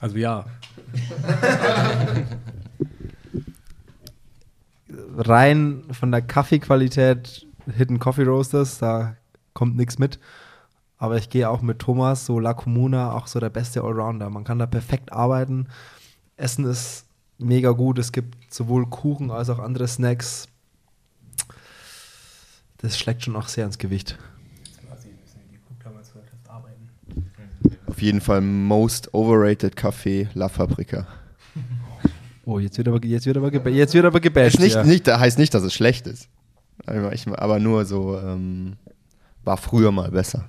[SPEAKER 4] Also ja.
[SPEAKER 1] Rein von der Kaffeequalität Hidden Coffee Roasters, da kommt nichts mit. Aber ich gehe auch mit Thomas, so La Comuna, auch so der beste Allrounder. Man kann da perfekt arbeiten. Essen ist mega gut. Es gibt sowohl Kuchen als auch andere Snacks. Das schlägt schon auch sehr ins Gewicht.
[SPEAKER 3] Auf jeden Fall most overrated Kaffee La Fabrica.
[SPEAKER 1] Oh, jetzt wird aber, jetzt wird aber, geba- jetzt wird aber gebasht.
[SPEAKER 3] Nicht,
[SPEAKER 1] hier.
[SPEAKER 3] nicht, heißt nicht, dass es schlecht ist. Aber nur so, ähm, war früher mal besser.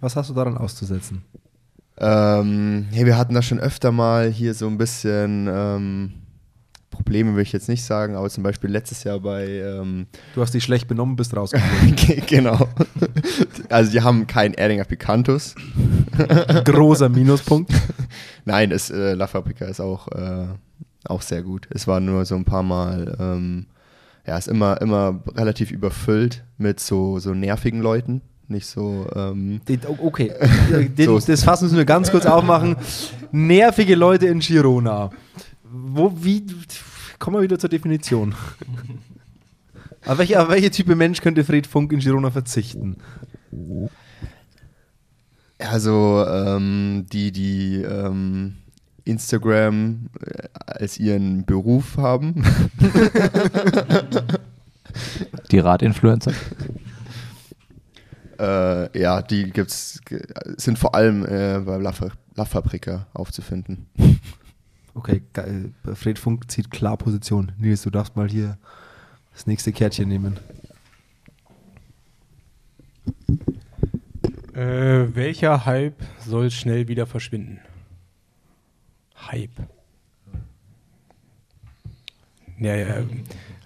[SPEAKER 1] Was hast du daran auszusetzen?
[SPEAKER 3] Ähm, hey, wir hatten da schon öfter mal hier so ein bisschen ähm, Probleme, will ich jetzt nicht sagen, aber zum Beispiel letztes Jahr bei, ähm,
[SPEAKER 1] Du hast dich schlecht benommen, bist rausgekommen.
[SPEAKER 3] ge- genau. Also die haben keinen Erdinger Picantus.
[SPEAKER 1] Großer Minuspunkt.
[SPEAKER 3] Nein, es, äh, La Fabrica ist auch, äh, auch sehr gut. Es war nur so ein paar Mal, ähm, ja, ist immer, immer relativ überfüllt mit so, so nervigen Leuten. Nicht so, ähm,
[SPEAKER 1] okay,
[SPEAKER 3] So.
[SPEAKER 1] das fassen müssen wir ganz kurz aufmachen. Nervige Leute in Girona. Wo, wie, kommen wir wieder zur Definition. auf, welche, auf welche Type Mensch könnte Fred Funk in Girona verzichten?
[SPEAKER 3] Also ähm, die, die ähm, Instagram äh, als ihren Beruf haben.
[SPEAKER 5] Die Radinfluencer.
[SPEAKER 3] äh, ja, die gibt's, ge- sind vor allem äh, bei La, Fa- La Fabrica aufzufinden.
[SPEAKER 1] Okay, geil. Fred Funk zieht klar Position. Nils, du darfst mal hier das nächste Kärtchen nehmen.
[SPEAKER 4] Äh, welcher Hype soll schnell wieder verschwinden? Hype. Ja, ja,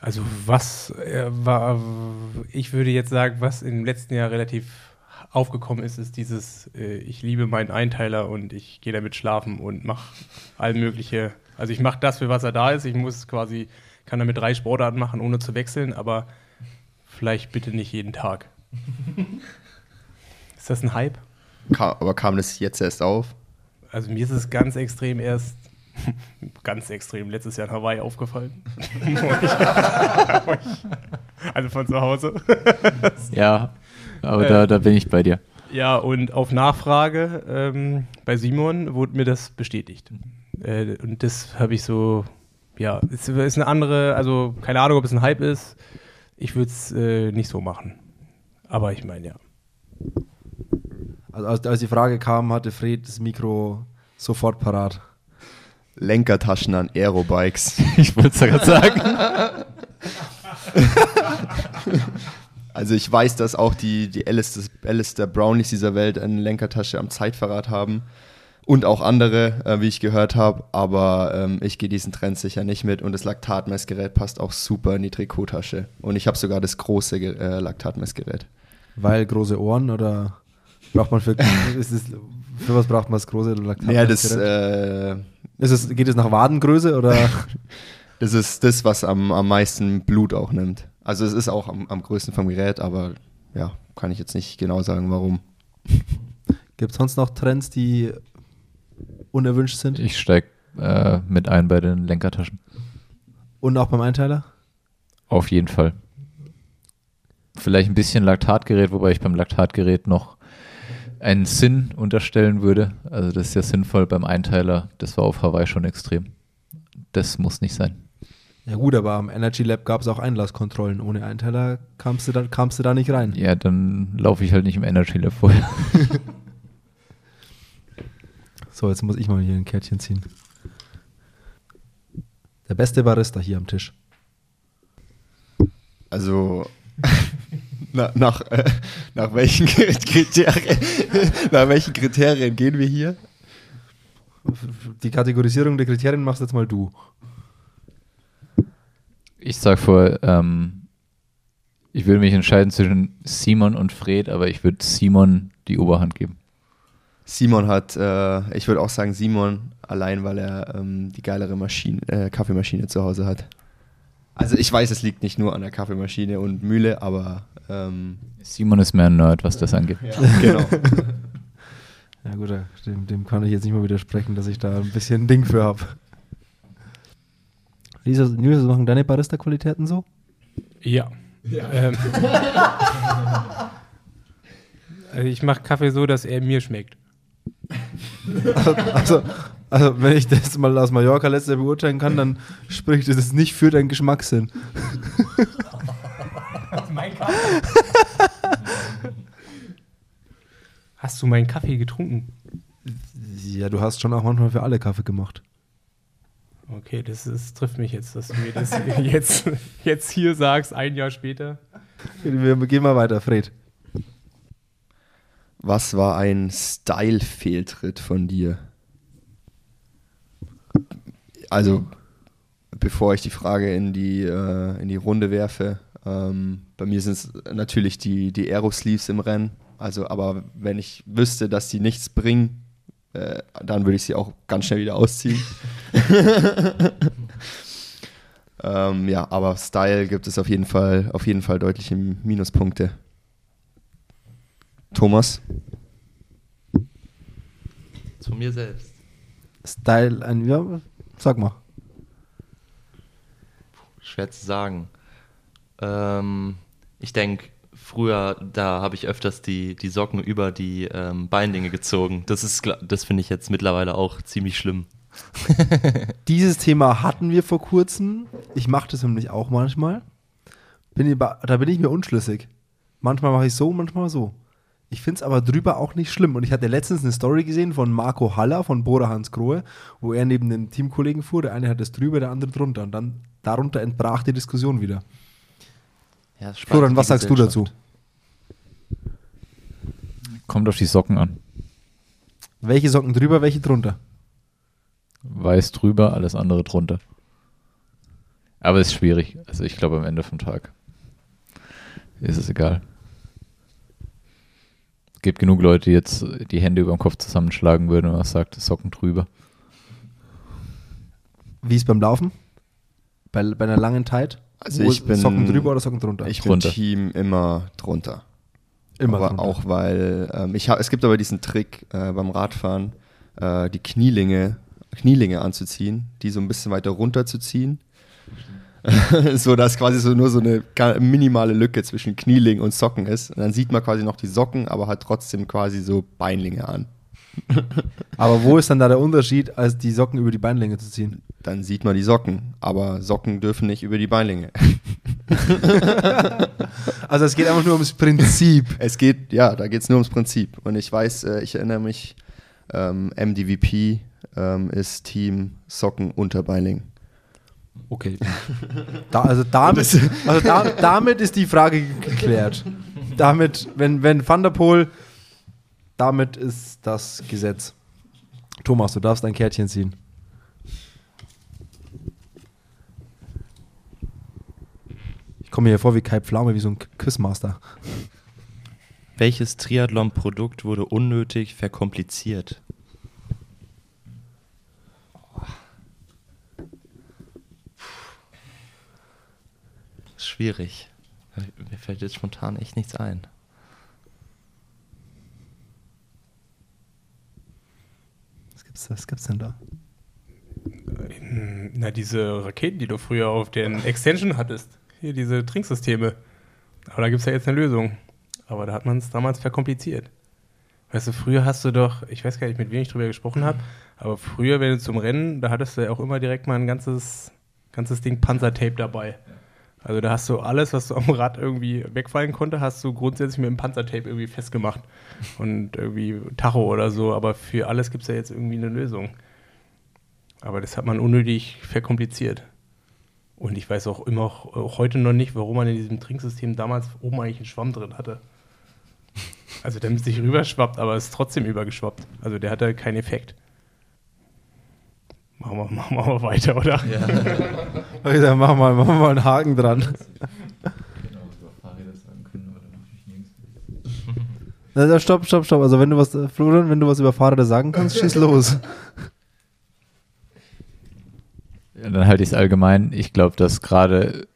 [SPEAKER 4] also was äh, war, ich würde jetzt sagen, was im letzten Jahr relativ aufgekommen ist, ist dieses, äh, ich liebe meinen Einteiler und ich gehe damit schlafen und mache all mögliche, also ich mache das, für was er da ist, ich muss quasi, kann damit drei Sportarten machen, ohne zu wechseln, aber vielleicht bitte nicht jeden Tag. Ist das ein Hype?
[SPEAKER 3] Ka aber kam das jetzt erst auf?
[SPEAKER 4] Also mir ist es ganz extrem erst, ganz extrem, letztes Jahr in Hawaii aufgefallen. also von zu Hause.
[SPEAKER 5] Ja, aber
[SPEAKER 4] Äh.
[SPEAKER 5] da, da bin ich bei dir.
[SPEAKER 4] Ja, und auf Nachfrage ähm, bei Simon wurde mir das bestätigt. Äh, und das habe ich so, ja, es ist eine andere, also keine Ahnung, ob es ein Hype ist. Ich würde es äh, nicht so machen. Aber ich meine, ja.
[SPEAKER 1] Also als, als die Frage kam, hatte Fred das Mikro sofort parat.
[SPEAKER 3] Lenkertaschen an Aerobikes.
[SPEAKER 5] Ich wollte es ja gerade sagen.
[SPEAKER 3] Also ich weiß, dass auch die, die Alistair, Alistair Brownies dieser Welt eine Lenkertasche am Zeitverrat haben. Und auch andere, äh, wie ich gehört habe. Aber ähm, ich gehe diesen Trend sicher nicht mit. Und das Laktatmessgerät passt auch super in die Trikottasche. Und ich habe sogar das große äh, Laktatmessgerät.
[SPEAKER 1] Weil große Ohren oder braucht man für, ist es, für was braucht man das große Laktat?
[SPEAKER 3] Ja, das, äh,
[SPEAKER 1] ist es, geht es nach Wadengröße oder?
[SPEAKER 3] das ist das, was am, am meisten Blut auch nimmt. Also es ist auch am, am größten vom Gerät, aber ja, kann ich jetzt nicht genau sagen, warum.
[SPEAKER 1] Gibt es sonst noch Trends, die unerwünscht sind?
[SPEAKER 5] Ich steige äh, mit ein bei den Lenkertaschen.
[SPEAKER 1] Und auch beim Einteiler?
[SPEAKER 5] Auf jeden Fall. Vielleicht ein bisschen Laktatgerät, wobei ich beim Laktatgerät noch einen Sinn unterstellen würde. Also das ist ja sinnvoll beim Einteiler. Das war auf Hawaii schon extrem. Das muss nicht sein.
[SPEAKER 1] Ja gut, aber am Energy Lab gab es auch Einlasskontrollen. Ohne Einteiler kamst du, da, kamst du da nicht rein.
[SPEAKER 5] Ja, dann laufe ich halt nicht im Energy Lab vorher.
[SPEAKER 1] So, jetzt muss ich mal hier ein Kärtchen ziehen. Der beste Barista hier am Tisch.
[SPEAKER 3] Also na, nach, äh, nach, welchen Kriterien, nach welchen Kriterien gehen wir hier?
[SPEAKER 1] Die Kategorisierung der Kriterien machst jetzt mal du.
[SPEAKER 5] Ich sag vor, ähm, ich will mich entscheiden zwischen Simon und Fred, aber ich würde Simon die Oberhand geben.
[SPEAKER 3] Simon hat, äh, ich würde auch sagen Simon, allein weil er ähm, die geilere Maschine, äh, Kaffeemaschine zu Hause hat. Also ich weiß, es liegt nicht nur an der Kaffeemaschine und Mühle, aber ähm,
[SPEAKER 5] Simon ist mehr ein Nerd, was das angeht.
[SPEAKER 3] ja, genau.
[SPEAKER 1] Ja gut, dem, dem kann ich jetzt nicht mal widersprechen, dass ich da ein bisschen ein Ding für habe. Lisa, Nils, machen deine Barista-Qualitäten so?
[SPEAKER 4] Ja. Ähm, also ich mache Kaffee so, dass er mir schmeckt.
[SPEAKER 1] Also, also, wenn ich das mal aus Mallorca letztes Jahr beurteilen kann, dann spricht das nicht für deinen Geschmackssinn.
[SPEAKER 4] mein Kaffee. Hast du meinen Kaffee getrunken?
[SPEAKER 1] Ja, du hast schon auch manchmal für alle Kaffee gemacht.
[SPEAKER 4] Okay, das, ist, trifft mich jetzt, dass du mir das jetzt, jetzt hier sagst, ein Jahr später.
[SPEAKER 1] Wir gehen mal weiter, Fred.
[SPEAKER 3] Was war ein Style-Fehltritt von dir? Also, bevor ich die Frage in die, äh, in die Runde werfe, ähm, bei mir sind es natürlich die, die Aero-Sleeves im Rennen. Also, aber wenn ich wüsste, dass die nichts bringen, äh, dann würde ich sie auch ganz schnell wieder ausziehen. ähm, ja, aber Style gibt es auf jeden Fall, auf jeden Fall deutliche Minuspunkte. Thomas?
[SPEAKER 2] Von mir selbst.
[SPEAKER 1] Style, ein, ja, sag mal.
[SPEAKER 2] Schwer zu sagen. Ähm, ich denke, früher, da habe ich öfters die, die Socken über die ähm, Beinlinge gezogen. Das ist, das finde ich jetzt mittlerweile auch ziemlich schlimm.
[SPEAKER 1] Dieses Thema hatten wir vor kurzem. Ich mache das nämlich auch manchmal. Bin da bin ich mir unschlüssig. Manchmal mache ich so, manchmal so. Ich finde es aber drüber auch nicht schlimm. Und ich hatte letztens eine Story gesehen von Marco Haller von Bora Hans Grohe, wo er neben den Teamkollegen fuhr. Der eine hat es drüber, der andere drunter. Und dann darunter entbrach die Diskussion wieder.
[SPEAKER 2] Ja,
[SPEAKER 1] Florian, was sagst du dazu?
[SPEAKER 5] Kommt auf die Socken an.
[SPEAKER 1] Welche Socken drüber, welche drunter?
[SPEAKER 5] Weiß drüber, alles andere drunter. Aber ist schwierig. Also ich glaube am Ende vom Tag ist es egal. Es gibt genug Leute, die jetzt die Hände über dem Kopf zusammenschlagen würden und was sagt, Socken drüber.
[SPEAKER 1] Wie ist beim Laufen? Bei, bei einer langen Tide?
[SPEAKER 3] Also
[SPEAKER 1] Wo
[SPEAKER 3] ich bin
[SPEAKER 1] Socken drüber oder Socken drunter?
[SPEAKER 3] Ich bin Team immer drunter.
[SPEAKER 1] Immer
[SPEAKER 3] aber
[SPEAKER 1] drunter.
[SPEAKER 3] auch weil ähm, ich hab, es gibt aber diesen Trick äh, beim Radfahren, äh, die Knielinge, Knielinge anzuziehen, die so ein bisschen weiter runterzuziehen. so dass quasi so nur so eine minimale Lücke zwischen Knieling und Socken ist. Und dann sieht man quasi noch die Socken, aber hat trotzdem quasi so Beinlinge an.
[SPEAKER 1] Aber wo ist dann da der Unterschied, als die Socken über die Beinlänge zu ziehen?
[SPEAKER 3] Dann sieht man die Socken, aber Socken dürfen nicht über die Beinlinge.
[SPEAKER 1] Also es geht einfach nur ums Prinzip.
[SPEAKER 3] Es geht, ja, da geht es nur ums Prinzip. Und ich weiß, äh, ich erinnere mich, ähm, MDVP ähm, ist Team Socken unter Beinling.
[SPEAKER 1] Okay. Da, also damit, also da, damit ist die Frage geklärt. Damit, wenn, wenn Van der Poel, damit ist das Gesetz. Thomas, du darfst ein Kärtchen ziehen. Ich komme mir hier vor wie Kai Pflaume, wie so ein Quizmaster.
[SPEAKER 2] Welches Triathlon-Produkt wurde unnötig verkompliziert? Schwierig. Mir fällt jetzt spontan echt nichts ein.
[SPEAKER 1] Gibt's, was gibt's denn da?
[SPEAKER 4] Na, diese Raketen, die du früher auf den Extension hattest. Hier, diese Trinksysteme. Aber da gibt es ja jetzt eine Lösung. Aber da hat man es damals verkompliziert. Weißt du, früher hast du doch, ich weiß gar nicht, mit wem ich drüber gesprochen habe, aber früher, wenn du zum Rennen, da hattest du ja auch immer direkt mal ein ganzes, ganzes Ding Panzertape dabei. Also da hast du alles, was du am Rad irgendwie wegfallen konnte, hast du grundsätzlich mit dem Panzertape irgendwie festgemacht. Und irgendwie Tacho oder so, aber für alles gibt es ja jetzt irgendwie eine Lösung. Aber das hat man unnötig verkompliziert. Und ich weiß auch immer auch heute noch nicht, warum man in diesem Trinksystem damals oben eigentlich einen Schwamm drin hatte. Also damit es sich rüberschwappt, aber es ist trotzdem übergeschwappt. Also der hatte keinen Effekt. Machen wir, machen wir mal weiter, oder?
[SPEAKER 2] Ja.
[SPEAKER 1] Ich sag, mach mal, mach mal einen Haken dran. Na, na, stopp, stopp, stopp. Also wenn du was, äh, Florian, wenn du was über Fahrräder sagen kannst, schieß los.
[SPEAKER 5] Ja, dann halte ich es allgemein. Ich glaube, dass gerade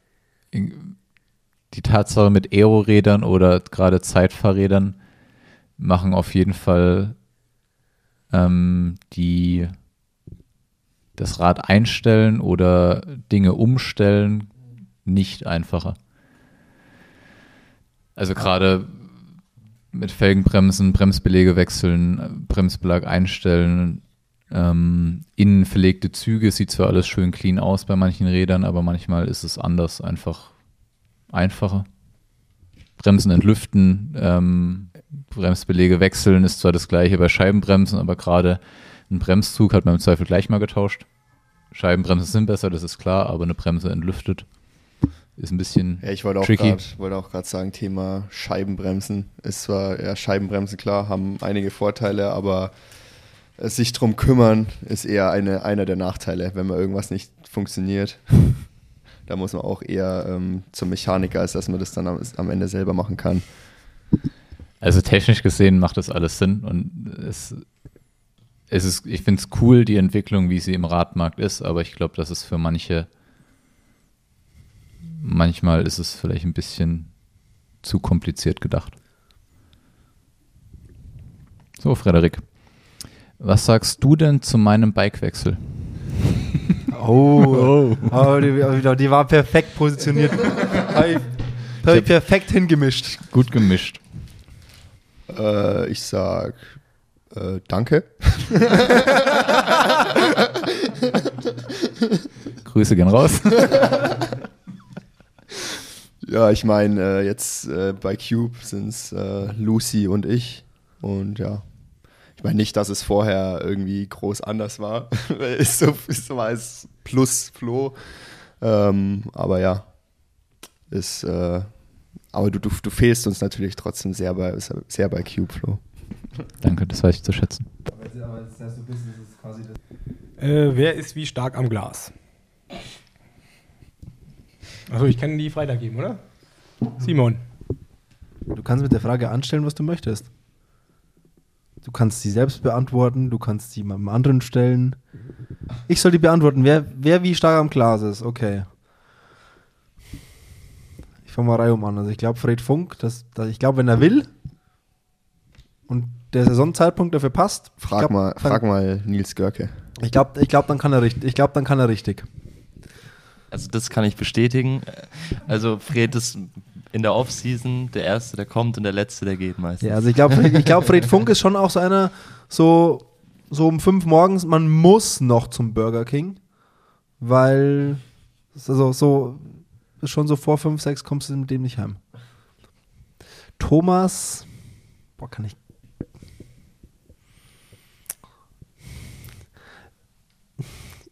[SPEAKER 5] die Tatsache mit Aerorädern oder gerade Zeitfahrrädern machen auf jeden Fall ähm, die das Rad einstellen oder Dinge umstellen nicht einfacher. Also gerade mit Felgenbremsen, Bremsbeläge wechseln, Bremsbelag einstellen, ähm, innen verlegte Züge, sieht zwar alles schön clean aus bei manchen Rädern, aber manchmal ist es anders, einfach einfacher. Bremsen entlüften, ähm, Bremsbeläge wechseln ist zwar das gleiche bei Scheibenbremsen, aber gerade ein Bremszug hat man im Zweifel gleich mal getauscht. Scheibenbremsen sind besser, das ist klar, aber eine Bremse entlüftet ist ein bisschen
[SPEAKER 3] Ja, ich wollte auch
[SPEAKER 5] tricky.
[SPEAKER 3] grad- wollte auch gerade sagen, Thema Scheibenbremsen. Ist zwar, ja, Scheibenbremsen, klar, haben einige Vorteile, aber äh, sich drum kümmern ist eher eine, einer der Nachteile, wenn mal irgendwas nicht funktioniert. da muss man auch eher ähm, zum Mechaniker, als dass man das dann am, am Ende selber machen kann.
[SPEAKER 5] Also technisch gesehen macht das alles Sinn und es, es ist, ich finde es cool, die Entwicklung, wie sie im Radmarkt ist, aber ich glaube, dass es für manche, manchmal ist es vielleicht ein bisschen zu kompliziert gedacht. So, Frederik, was sagst du denn zu meinem Bikewechsel?
[SPEAKER 1] Oh, oh. die, die, die war perfekt positioniert. Habe ich, hab ich perfekt hingemischt.
[SPEAKER 5] Gut gemischt.
[SPEAKER 3] Äh, ich sag äh, danke.
[SPEAKER 5] Grüße gehen raus.
[SPEAKER 3] Ja, ich meine, äh, jetzt äh, bei Cube sind es äh, Lucy und ich. Und ja, ich meine nicht, dass es vorher irgendwie groß anders war. ist so, ist so als plus Flo. Ähm, aber ja, ist, äh, aber du, du, du fehlst uns natürlich trotzdem sehr bei, sehr bei Cube, Flo.
[SPEAKER 5] Danke, das weiß ich zu schätzen.
[SPEAKER 4] Äh, wer ist wie stark am Glas? Also ich kann die weitergeben, oder? Simon.
[SPEAKER 1] Du kannst mit der Frage anstellen, was du möchtest. Du kannst sie selbst beantworten, du kannst sie mal anderen stellen. Ich soll die beantworten, wer, wer wie stark am Glas ist. Okay. Ich fange mal Reihe um an. Also ich glaube, Fred Funk, das, das, ich glaube, wenn er will und der Saisonzeitpunkt dafür passt, ich
[SPEAKER 3] Frag,
[SPEAKER 1] glaub,
[SPEAKER 3] mal,
[SPEAKER 1] dann-
[SPEAKER 3] frag mal Nils Görke.
[SPEAKER 1] Ich glaube, ich glaub, dann kann er richtig. Ich glaube, dann kann er richtig.
[SPEAKER 2] Also das kann ich bestätigen. Also Fred ist in der Offseason der Erste, der kommt und der Letzte, der geht meistens.
[SPEAKER 1] Ja, also ich glaube, ich glaub, Fred Funk ist schon auch so einer, so, so um fünf morgens, man muss noch zum Burger King, weil also so schon so vor fünf, sechs kommst du mit dem nicht heim. Thomas, boah, kann ich.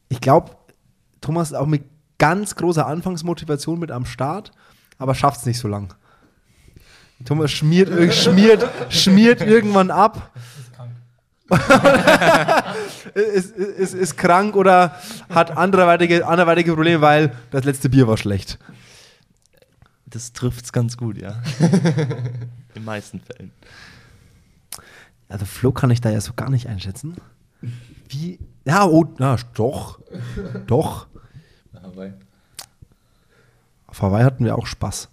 [SPEAKER 1] Ich glaube, Thomas ist auch mit ganz großer Anfangsmotivation mit am Start, aber schafft es nicht so lang. Thomas schmiert, schmiert, schmiert irgendwann ab. ist, ist, ist krank oder hat anderweitige, anderweitige Probleme, weil das letzte Bier war schlecht.
[SPEAKER 2] Das trifft's ganz gut, ja. In den meisten Fällen.
[SPEAKER 1] Also Flo kann ich da ja so gar nicht einschätzen. Wie? Ja, oh, na, doch. Doch. Auf Hawaii hatten wir auch Spaß.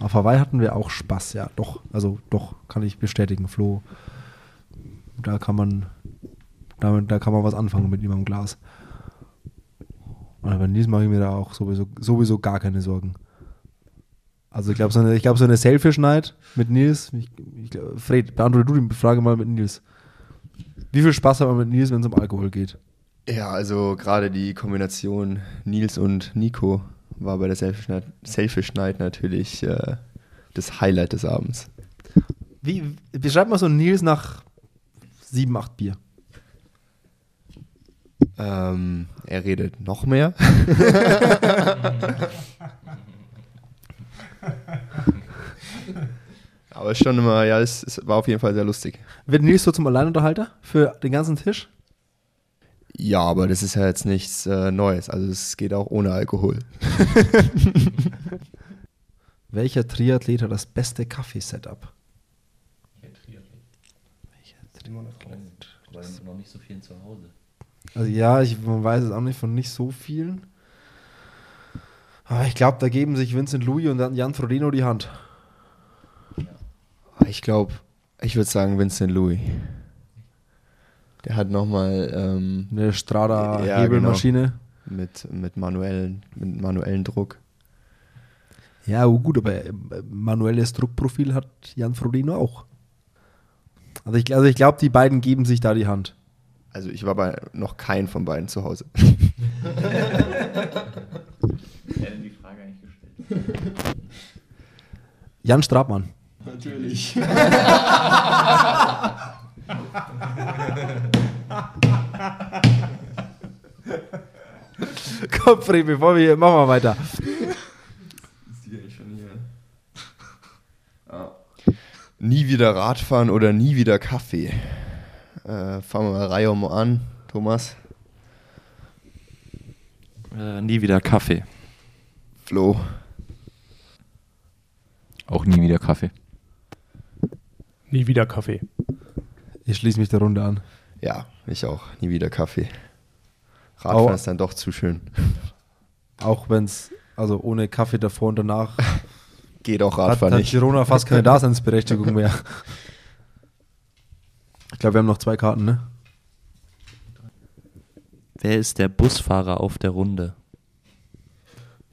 [SPEAKER 1] Auf Hawaii hatten wir auch Spaß, ja, doch. Also doch, kann ich bestätigen, Flo. Da kann man, da, da kann man was anfangen mit ihm am Glas. Aber bei Nils mache ich mir da auch sowieso, sowieso gar keine Sorgen. Also ich glaube, so eine, ich glaub, so eine Selfish Night mit Nils, ich, ich glaub, Fred, beantworte du die Frage mal mit Nils. Wie viel Spaß hat man mit Nils, wenn es um Alkohol geht?
[SPEAKER 3] Ja, also gerade die Kombination Nils und Nico war bei der Selfish Night, Selfish Night natürlich äh, das Highlight des Abends.
[SPEAKER 1] Wie, beschreib mal so Nils nach sieben, acht Bier.
[SPEAKER 3] Ähm, er redet noch mehr. Aber schon immer, ja, es, es war auf jeden Fall sehr lustig.
[SPEAKER 1] Wird Nils so zum Alleinunterhalter für den ganzen Tisch?
[SPEAKER 3] Ja, aber das ist ja jetzt nichts äh, Neues. Also es geht auch ohne Alkohol.
[SPEAKER 1] Welcher Triathlet hat das beste Kaffeesetup?
[SPEAKER 2] noch nicht so viel zu Hause.
[SPEAKER 1] Also ja, ich man weiß es auch nicht von nicht so vielen. Aber ich glaube, da geben sich Vincent Louis und Jan Frodeno die Hand.
[SPEAKER 3] Ich glaube, ich würde sagen Vincent Louis. Der hat nochmal ähm,
[SPEAKER 1] Eine Strada
[SPEAKER 3] Ja,
[SPEAKER 1] Hebelmaschine.
[SPEAKER 3] mit, mit, manuellen, mit manuellen Druck.
[SPEAKER 1] Ja, oh gut, aber äh, manuelles Druckprofil hat Jan Frodeno auch. Also ich, also ich glaube, die beiden geben sich da die Hand.
[SPEAKER 3] Also ich war bei noch keinen von beiden zu Hause.
[SPEAKER 5] die Frage eigentlich gestellt.
[SPEAKER 1] Jan Strabmann.
[SPEAKER 3] Natürlich.
[SPEAKER 1] Komm, Fred, bevor wir hier, machen wir weiter.
[SPEAKER 3] Nie wieder Radfahren oder nie wieder Kaffee. Äh, fangen wir mal Reihe um an, Thomas.
[SPEAKER 2] Äh, nie wieder Kaffee.
[SPEAKER 3] Flo.
[SPEAKER 5] Auch nie wieder Kaffee.
[SPEAKER 4] Nie wieder Kaffee.
[SPEAKER 1] Ich schließe mich der Runde an.
[SPEAKER 3] Ja, ich auch. Nie wieder Kaffee. Radfahren
[SPEAKER 1] Au.
[SPEAKER 3] ist dann doch zu schön.
[SPEAKER 1] Auch wenn es, also ohne Kaffee davor und danach,
[SPEAKER 3] Geht auch
[SPEAKER 1] hat,
[SPEAKER 3] Radfahren
[SPEAKER 1] hat
[SPEAKER 3] nicht.
[SPEAKER 1] Girona fast keine Daseinsberechtigung mehr. Ich glaube, wir haben noch zwei Karten, ne?
[SPEAKER 2] Wer ist der Busfahrer auf der Runde?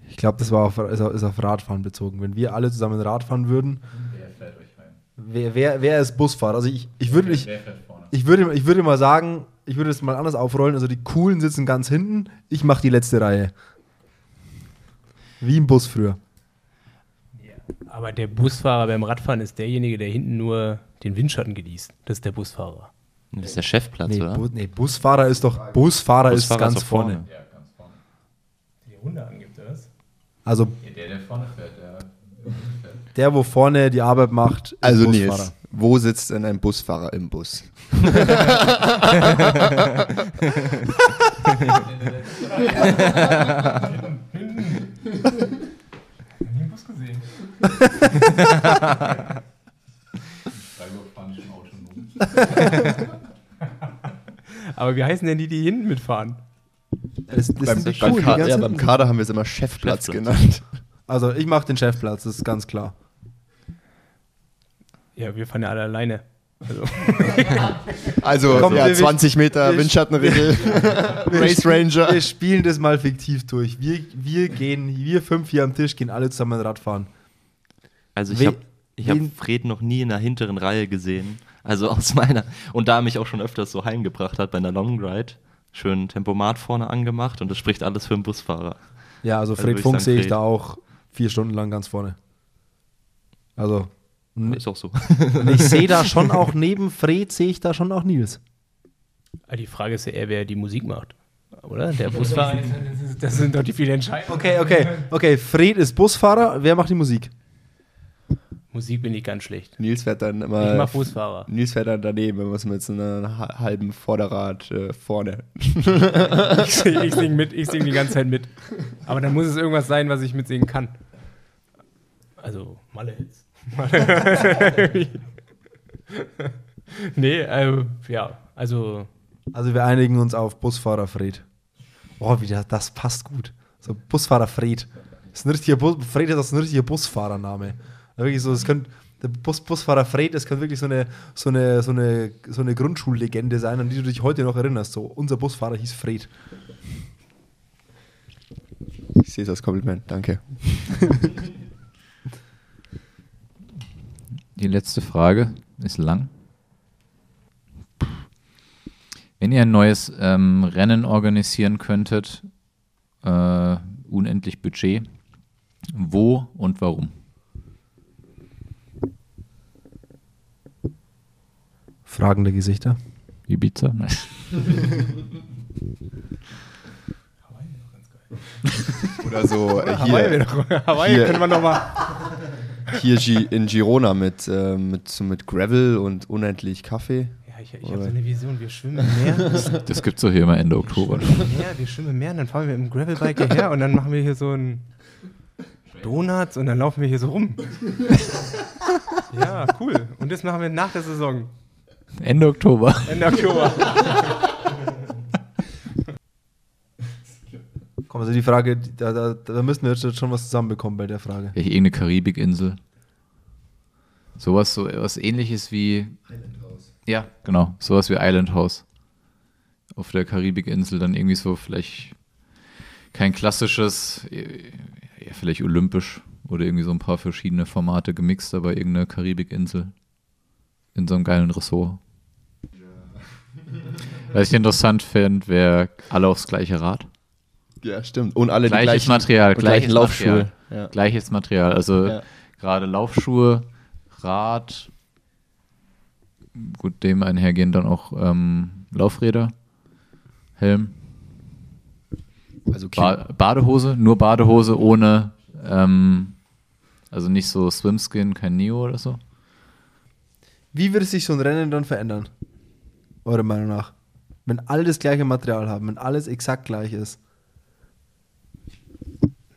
[SPEAKER 1] Ich glaube, das war auf, ist, auf, Radfahren bezogen. Wenn wir alle zusammen Rad fahren würden,
[SPEAKER 5] Wer fährt euch heim?
[SPEAKER 1] Wer, wer, wer ist Busfahrer? Also ich, ich würde ich,
[SPEAKER 5] vorne?
[SPEAKER 1] ich würde, ich würde mal sagen, ich würde es mal anders aufrollen. Also die Coolen sitzen ganz hinten, ich mache die letzte Reihe. Wie im Bus früher.
[SPEAKER 4] Aber der Busfahrer beim Radfahren ist derjenige, der hinten nur den Windschatten genießt. Das ist der Busfahrer.
[SPEAKER 2] Das ist der Chefplatz,
[SPEAKER 1] Nee,
[SPEAKER 2] oder?
[SPEAKER 1] Bu nee, Busfahrer ist doch, Busfahrer, ist
[SPEAKER 2] Busfahrer
[SPEAKER 1] ganz
[SPEAKER 2] doch
[SPEAKER 1] vorne.
[SPEAKER 5] Ja, ganz vorne.
[SPEAKER 4] Die Runde angibt, oder was?
[SPEAKER 1] Also
[SPEAKER 5] Ja, der, der vorne fährt, der fährt.
[SPEAKER 1] Der, wo vorne die Arbeit macht, ist
[SPEAKER 3] Also
[SPEAKER 1] Busfahrer.
[SPEAKER 3] Nils, wo sitzt denn ein Busfahrer im Bus?
[SPEAKER 4] Aber wie heißen denn die, die hinten mitfahren?
[SPEAKER 1] Das, das
[SPEAKER 3] beim, beim,
[SPEAKER 1] Coolen, die
[SPEAKER 3] Ka
[SPEAKER 1] ganz
[SPEAKER 3] ja, beim Kader haben wir es immer Chefplatz,
[SPEAKER 2] Chefplatz.
[SPEAKER 3] genannt.
[SPEAKER 1] Also ich mache den Chefplatz, das ist ganz klar.
[SPEAKER 4] Ja, wir fahren ja alle alleine. Also,
[SPEAKER 3] Also
[SPEAKER 1] Komm,
[SPEAKER 3] ja,
[SPEAKER 1] wir-
[SPEAKER 3] 20 Meter
[SPEAKER 1] wir-
[SPEAKER 3] Windschattenregel, Race Ranger.
[SPEAKER 1] Wir spielen das mal fiktiv durch. Wir, wir gehen, wir fünf hier am Tisch gehen alle zusammen Radfahren.
[SPEAKER 2] Also ich habe ich hab Fred noch nie in der hinteren Reihe gesehen. Also aus meiner. Und da er mich auch schon öfters so heimgebracht hat bei einer Long Ride. Schön Tempomat vorne angemacht und das spricht alles für einen Busfahrer.
[SPEAKER 1] Ja, also
[SPEAKER 2] Also
[SPEAKER 1] Fred
[SPEAKER 2] ich
[SPEAKER 1] Funk sehe ich da auch vier Stunden lang ganz vorne. Also, n-
[SPEAKER 2] Ist auch so.
[SPEAKER 1] und ich sehe da schon auch neben Fred, sehe ich da schon auch Nils.
[SPEAKER 4] Aber die Frage ist ja eher, wer die Musik macht. Oder? Der Busfahrer. Das, sind doch die vielen Entscheidungen.
[SPEAKER 1] Okay, okay, okay. Fred ist Busfahrer, wer macht die Musik?
[SPEAKER 4] Musik bin ich ganz schlecht.
[SPEAKER 3] Nils fährt dann
[SPEAKER 4] Ich
[SPEAKER 3] immer.
[SPEAKER 4] mach Busfahrer.
[SPEAKER 3] Nils fährt dann daneben, wenn wir mit so einem ha- halben Vorderrad äh, vorne.
[SPEAKER 4] Ich sing, ich sing mit, ich sing die ganze Zeit mit. Aber dann muss es irgendwas sein, was ich mitsingen kann. Also. Malle. nee, äh, ja, also,
[SPEAKER 1] Also wir einigen uns auf Busfahrer Fred. Oh, wie das, passt gut. So Busfahrer Fred. Das ist ein richtiger Bus, Fred ist das ein richtiger Busfahrername. Wirklich so, das könnte der Bus, Busfahrer Fred, das könnte wirklich so eine, so eine, so eine, so eine Grundschullegende sein, an die du dich heute noch erinnerst. So, unser Busfahrer hieß Fred.
[SPEAKER 3] Ich sehe es als Kompliment, danke.
[SPEAKER 5] Die letzte Frage ist lang. Wenn ihr ein neues ähm, Rennen organisieren könntet, äh, unendlich Budget, wo und warum?
[SPEAKER 1] Fragende Gesichter.
[SPEAKER 5] Ibiza? Nein.
[SPEAKER 3] Oder so äh,
[SPEAKER 4] Hawaii,
[SPEAKER 3] hier,
[SPEAKER 4] doch- Hawaii
[SPEAKER 3] hier-
[SPEAKER 4] können wir noch mal.
[SPEAKER 3] hier in Girona mit, äh, mit, so mit Gravel und unendlich Kaffee.
[SPEAKER 4] Ja, ich, ich habe so eine Vision. Wir schwimmen im Meer.
[SPEAKER 5] Das gibt es doch hier immer Ende Oktober.
[SPEAKER 4] Ja, wir schwimmen im Meer und dann fahren wir mit dem Gravelbike hierher und dann machen wir hier so ein Donuts und dann laufen wir hier so rum. Ja, cool. Und das machen wir nach der Saison.
[SPEAKER 5] Ende Oktober.
[SPEAKER 4] Ende Oktober.
[SPEAKER 1] Komm, also die Frage, da, da, da müssen wir jetzt schon was zusammenbekommen bei der Frage.
[SPEAKER 5] Vielleicht irgendeine Karibikinsel. Sowas, so was ähnliches wie. Ja, genau. Sowas wie Island House. Auf der Karibikinsel dann irgendwie so vielleicht kein klassisches, ja, vielleicht olympisch oder irgendwie so ein paar verschiedene Formate gemixt, aber irgendeine Karibikinsel in so einem geilen Ressort. Was ich interessant fände, wäre alle aufs gleiche Rad.
[SPEAKER 3] Ja, stimmt. Und alle
[SPEAKER 5] Gleiches
[SPEAKER 3] gleichen,
[SPEAKER 5] Material,
[SPEAKER 3] gleichen
[SPEAKER 5] gleiches
[SPEAKER 3] Laufschuhe.
[SPEAKER 5] Material.
[SPEAKER 3] Ja.
[SPEAKER 5] Gleiches Material. Also
[SPEAKER 3] Ja.
[SPEAKER 5] gerade Laufschuhe, Rad, gut, dem einhergehen dann auch ähm, Laufräder, Helm,
[SPEAKER 3] Also
[SPEAKER 5] ba Badehose, nur Badehose ohne, ähm, also nicht so Swimskin, kein Neo oder so.
[SPEAKER 1] Wie würde sich so ein Rennen dann verändern? Eurer Meinung nach? Wenn alle das gleiche Material haben, wenn alles exakt gleich ist.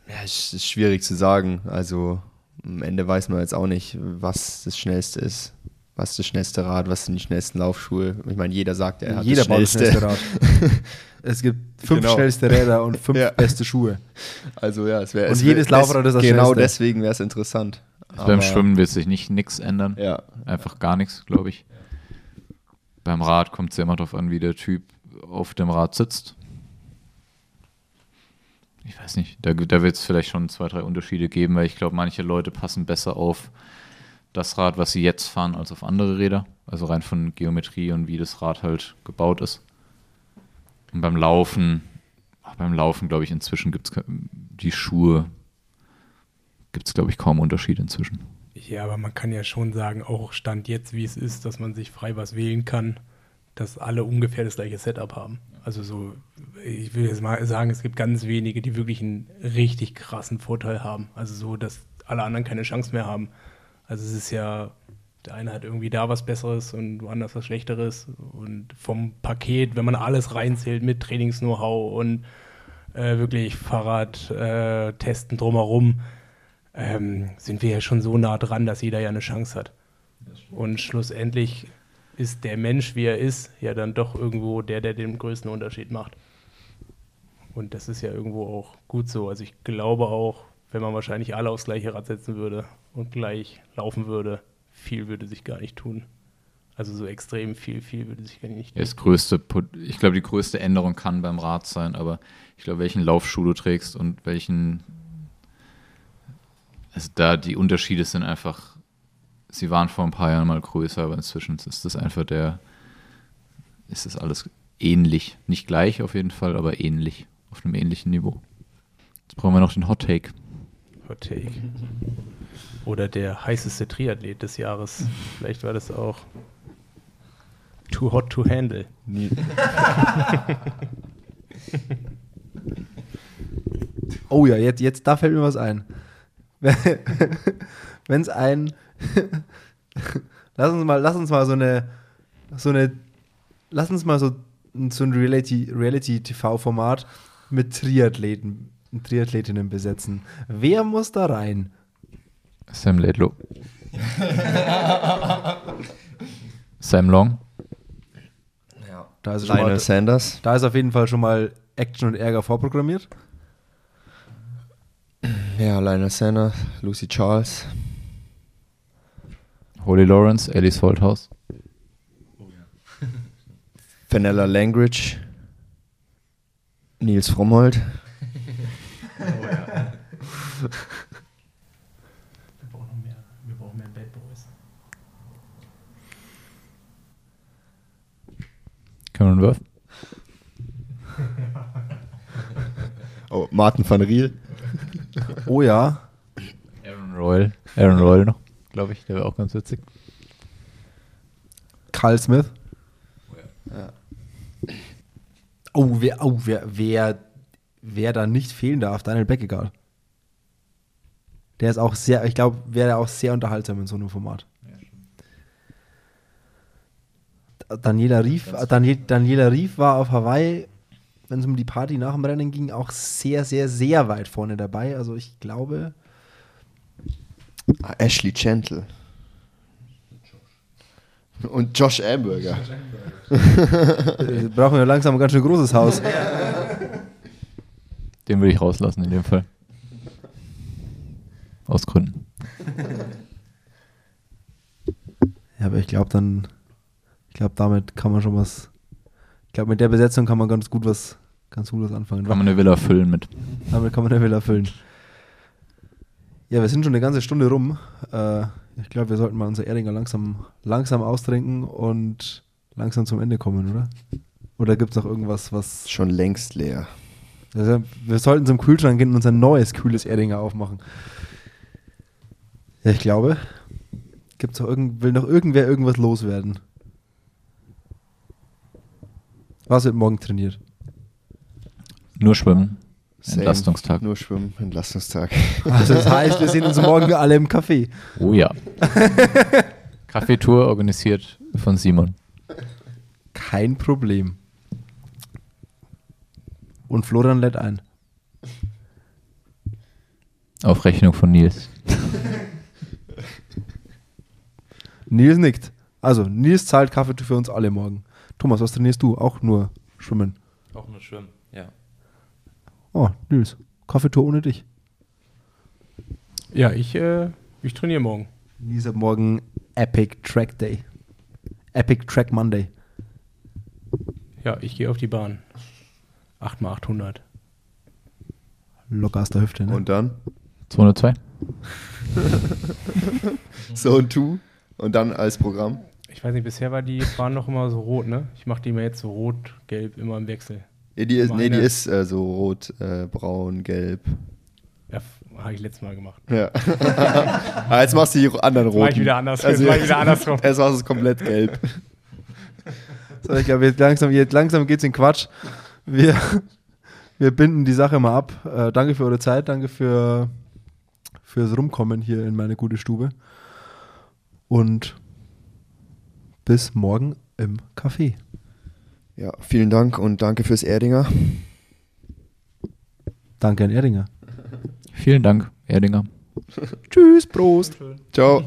[SPEAKER 3] Ja, es ist schwierig zu sagen. Also am Ende weiß man jetzt auch nicht, was das Schnellste ist. Was ist das schnellste Rad, was sind die schnellsten Laufschuhe? Ich meine, jeder sagt, er hat
[SPEAKER 1] Jeder
[SPEAKER 3] das
[SPEAKER 1] baut das
[SPEAKER 3] schnellste.
[SPEAKER 1] schnellste Rad. es gibt fünf
[SPEAKER 3] Genau.
[SPEAKER 1] schnellste Räder und fünf
[SPEAKER 3] Ja.
[SPEAKER 1] beste Schuhe.
[SPEAKER 3] Also ja, es wäre
[SPEAKER 1] Und
[SPEAKER 3] es
[SPEAKER 1] jedes
[SPEAKER 3] wär-
[SPEAKER 1] Laufrad ist das
[SPEAKER 3] Genau
[SPEAKER 1] schnellste.
[SPEAKER 3] deswegen wäre es interessant.
[SPEAKER 5] Also beim Schwimmen wird sich nicht nix ändern.
[SPEAKER 3] Ja,
[SPEAKER 5] Einfach gar nichts, glaube ich. Beim Rad kommt es ja immer darauf an, wie der Typ auf dem Rad sitzt. Weiß nicht, da, da wird es vielleicht schon zwei, drei Unterschiede geben, weil ich glaube, manche Leute passen besser auf das Rad, was sie jetzt fahren, als auf andere Räder. Also rein von Geometrie und wie das Rad halt gebaut ist. Und beim Laufen, beim Laufen glaube ich, inzwischen gibt es die Schuhe, gibt es glaube ich kaum Unterschied inzwischen.
[SPEAKER 4] Ja, aber man kann ja schon sagen, auch Stand jetzt, wie es ist, dass man sich frei was wählen kann, dass alle ungefähr das gleiche Setup haben. Also so, ich will jetzt mal sagen, es gibt ganz wenige, die wirklich einen richtig krassen Vorteil haben. Also so, dass alle anderen keine Chance mehr haben. Also es ist ja, der eine hat irgendwie da was Besseres und woanders was Schlechteres. Und vom Paket, wenn man alles reinzählt mit Trainings-Know-how und äh, wirklich Fahrrad äh, testen drumherum, ähm, sind wir ja schon so nah dran, dass jeder ja eine Chance hat. Und schlussendlich ist der Mensch, wie er ist, ja dann doch irgendwo der, der den größten Unterschied macht. Und das ist ja irgendwo auch gut so. Also ich glaube auch, wenn man wahrscheinlich alle aufs gleiche Rad setzen würde und gleich laufen würde, viel würde sich gar nicht tun. Also so extrem viel, viel würde sich gar nicht
[SPEAKER 5] Ja, das größte, ich glaube, die größte Änderung kann beim Rad sein, aber ich glaube, welchen Laufschuh du trägst und welchen, also da die Unterschiede sind einfach, sie waren vor ein paar Jahren mal größer, aber inzwischen ist das einfach der, ist das alles ähnlich. Nicht gleich auf jeden Fall, aber ähnlich, auf einem ähnlichen Niveau. Jetzt brauchen wir noch den Hot Take.
[SPEAKER 4] Hot Take. Oder der heißeste Triathlet des Jahres. Vielleicht war das auch too hot to handle.
[SPEAKER 3] nie,
[SPEAKER 1] Oh ja, jetzt, jetzt da fällt mir was ein. Wenn es ein. lass uns mal, lass uns mal so eine. So eine. Lass uns mal so, so ein Reality- Reality-TV-Format mit Triathleten, Triathletinnen besetzen. Wer muss da rein?
[SPEAKER 5] Sam Laidlow. Sam Long.
[SPEAKER 1] Da ist, schon mal,
[SPEAKER 3] Lionel Sanders.
[SPEAKER 1] da ist auf jeden Fall schon mal Action und Ärger vorprogrammiert.
[SPEAKER 3] Ja, Lionel Sanders, Lucy Charles.
[SPEAKER 5] Holy Lawrence, Alice Holthaus.
[SPEAKER 3] Vanilla Langridge. Nils Frommholt.
[SPEAKER 4] Wir brauchen noch mehr, wir brauchen mehr Bad Boys.
[SPEAKER 5] Cameron Worth.
[SPEAKER 3] Oh, Martin van Riel.
[SPEAKER 1] Oh ja.
[SPEAKER 5] Aaron Royal. Aaron Royal noch, glaube ich. Der wäre auch ganz witzig.
[SPEAKER 1] Carl Smith. Oh, wer, oh, wer, wer, wer da nicht fehlen darf, Daniel Beckegaard. Der ist auch sehr, ich glaube, wäre auch sehr unterhaltsam in so einem Format. Daniela Rief, Daniel, Daniela Rief war auf Hawaii, wenn es um die Party nach dem Rennen ging, auch sehr, sehr, sehr weit vorne dabei. Also ich glaube,
[SPEAKER 3] Ashley Gentle. Und Josh Amberger.
[SPEAKER 1] brauchen wir langsam ein ganz schön großes Haus.
[SPEAKER 5] Den würde ich rauslassen in dem Fall. Aus Gründen.
[SPEAKER 1] Ja, aber ich glaube dann, ich glaube damit kann man schon was, ich glaube mit der Besetzung kann man ganz gut was, ganz gut was anfangen.
[SPEAKER 5] Kann man eine Villa füllen mit.
[SPEAKER 1] Damit kann man den Will erfüllen. Ja, wir sind schon eine ganze Stunde rum. Äh, ich glaube, wir sollten mal unser Erdinger langsam, langsam austrinken und langsam zum Ende kommen, oder? Oder gibt es noch irgendwas, was.
[SPEAKER 3] Schon längst leer.
[SPEAKER 1] Also, wir sollten zum Kühlschrank gehen und unser neues, kühles Erdinger aufmachen. Ja, ich glaube. Gibt's noch irgend, will noch irgendwer irgendwas loswerden? Was wird morgen trainiert?
[SPEAKER 5] Nur schwimmen.
[SPEAKER 3] Same.
[SPEAKER 5] Entlastungstag.
[SPEAKER 3] Nur Schwimmen, Entlastungstag.
[SPEAKER 1] Also das heißt, wir sehen uns morgen alle im Café.
[SPEAKER 5] Oh ja. Kaffeetour organisiert von Simon.
[SPEAKER 1] Kein Problem. Und Florian lädt ein.
[SPEAKER 5] Auf Rechnung von Nils.
[SPEAKER 1] Nils nickt. Also, Nils zahlt Kaffee für uns alle morgen. Thomas, was trainierst du? Auch nur Schwimmen.
[SPEAKER 2] Auch nur schwimmen.
[SPEAKER 1] Oh, Nils. Kaffeetour ohne dich.
[SPEAKER 4] Ja, ich, äh, ich trainiere morgen.
[SPEAKER 1] Nils hat morgen Epic Track Day. Epic Track Monday.
[SPEAKER 4] Ja, ich gehe auf die Bahn. 8x800.
[SPEAKER 1] Locker aus der Hüfte, ne?
[SPEAKER 3] Und dann
[SPEAKER 5] 202.
[SPEAKER 3] Zone 2 und dann als Programm.
[SPEAKER 4] Ich weiß nicht, bisher war die Bahn noch immer so rot, ne? Ich mache die mir jetzt so rot, gelb, immer im Wechsel.
[SPEAKER 3] Nee, die ist, nee, die ist äh, so rot, äh, braun, gelb.
[SPEAKER 4] Ja, habe ich letztes Mal gemacht.
[SPEAKER 3] Ja. ah, jetzt machst du die anderen roten.
[SPEAKER 4] mach ich wieder anders- jetzt mach ich wieder andersrum.
[SPEAKER 3] Jetzt machst du es komplett gelb.
[SPEAKER 1] So, ich glaube, jetzt langsam, jetzt langsam geht's in Quatsch. Wir, wir binden die Sache mal ab. Äh, danke für eure Zeit, danke für fürs Rumkommen hier in meine gute Stube. Und bis morgen im Café.
[SPEAKER 3] Ja, vielen Dank und danke fürs Erdinger.
[SPEAKER 1] Danke an Erdinger.
[SPEAKER 5] Vielen Dank, Erdinger.
[SPEAKER 1] Tschüss, Prost.
[SPEAKER 3] Ciao.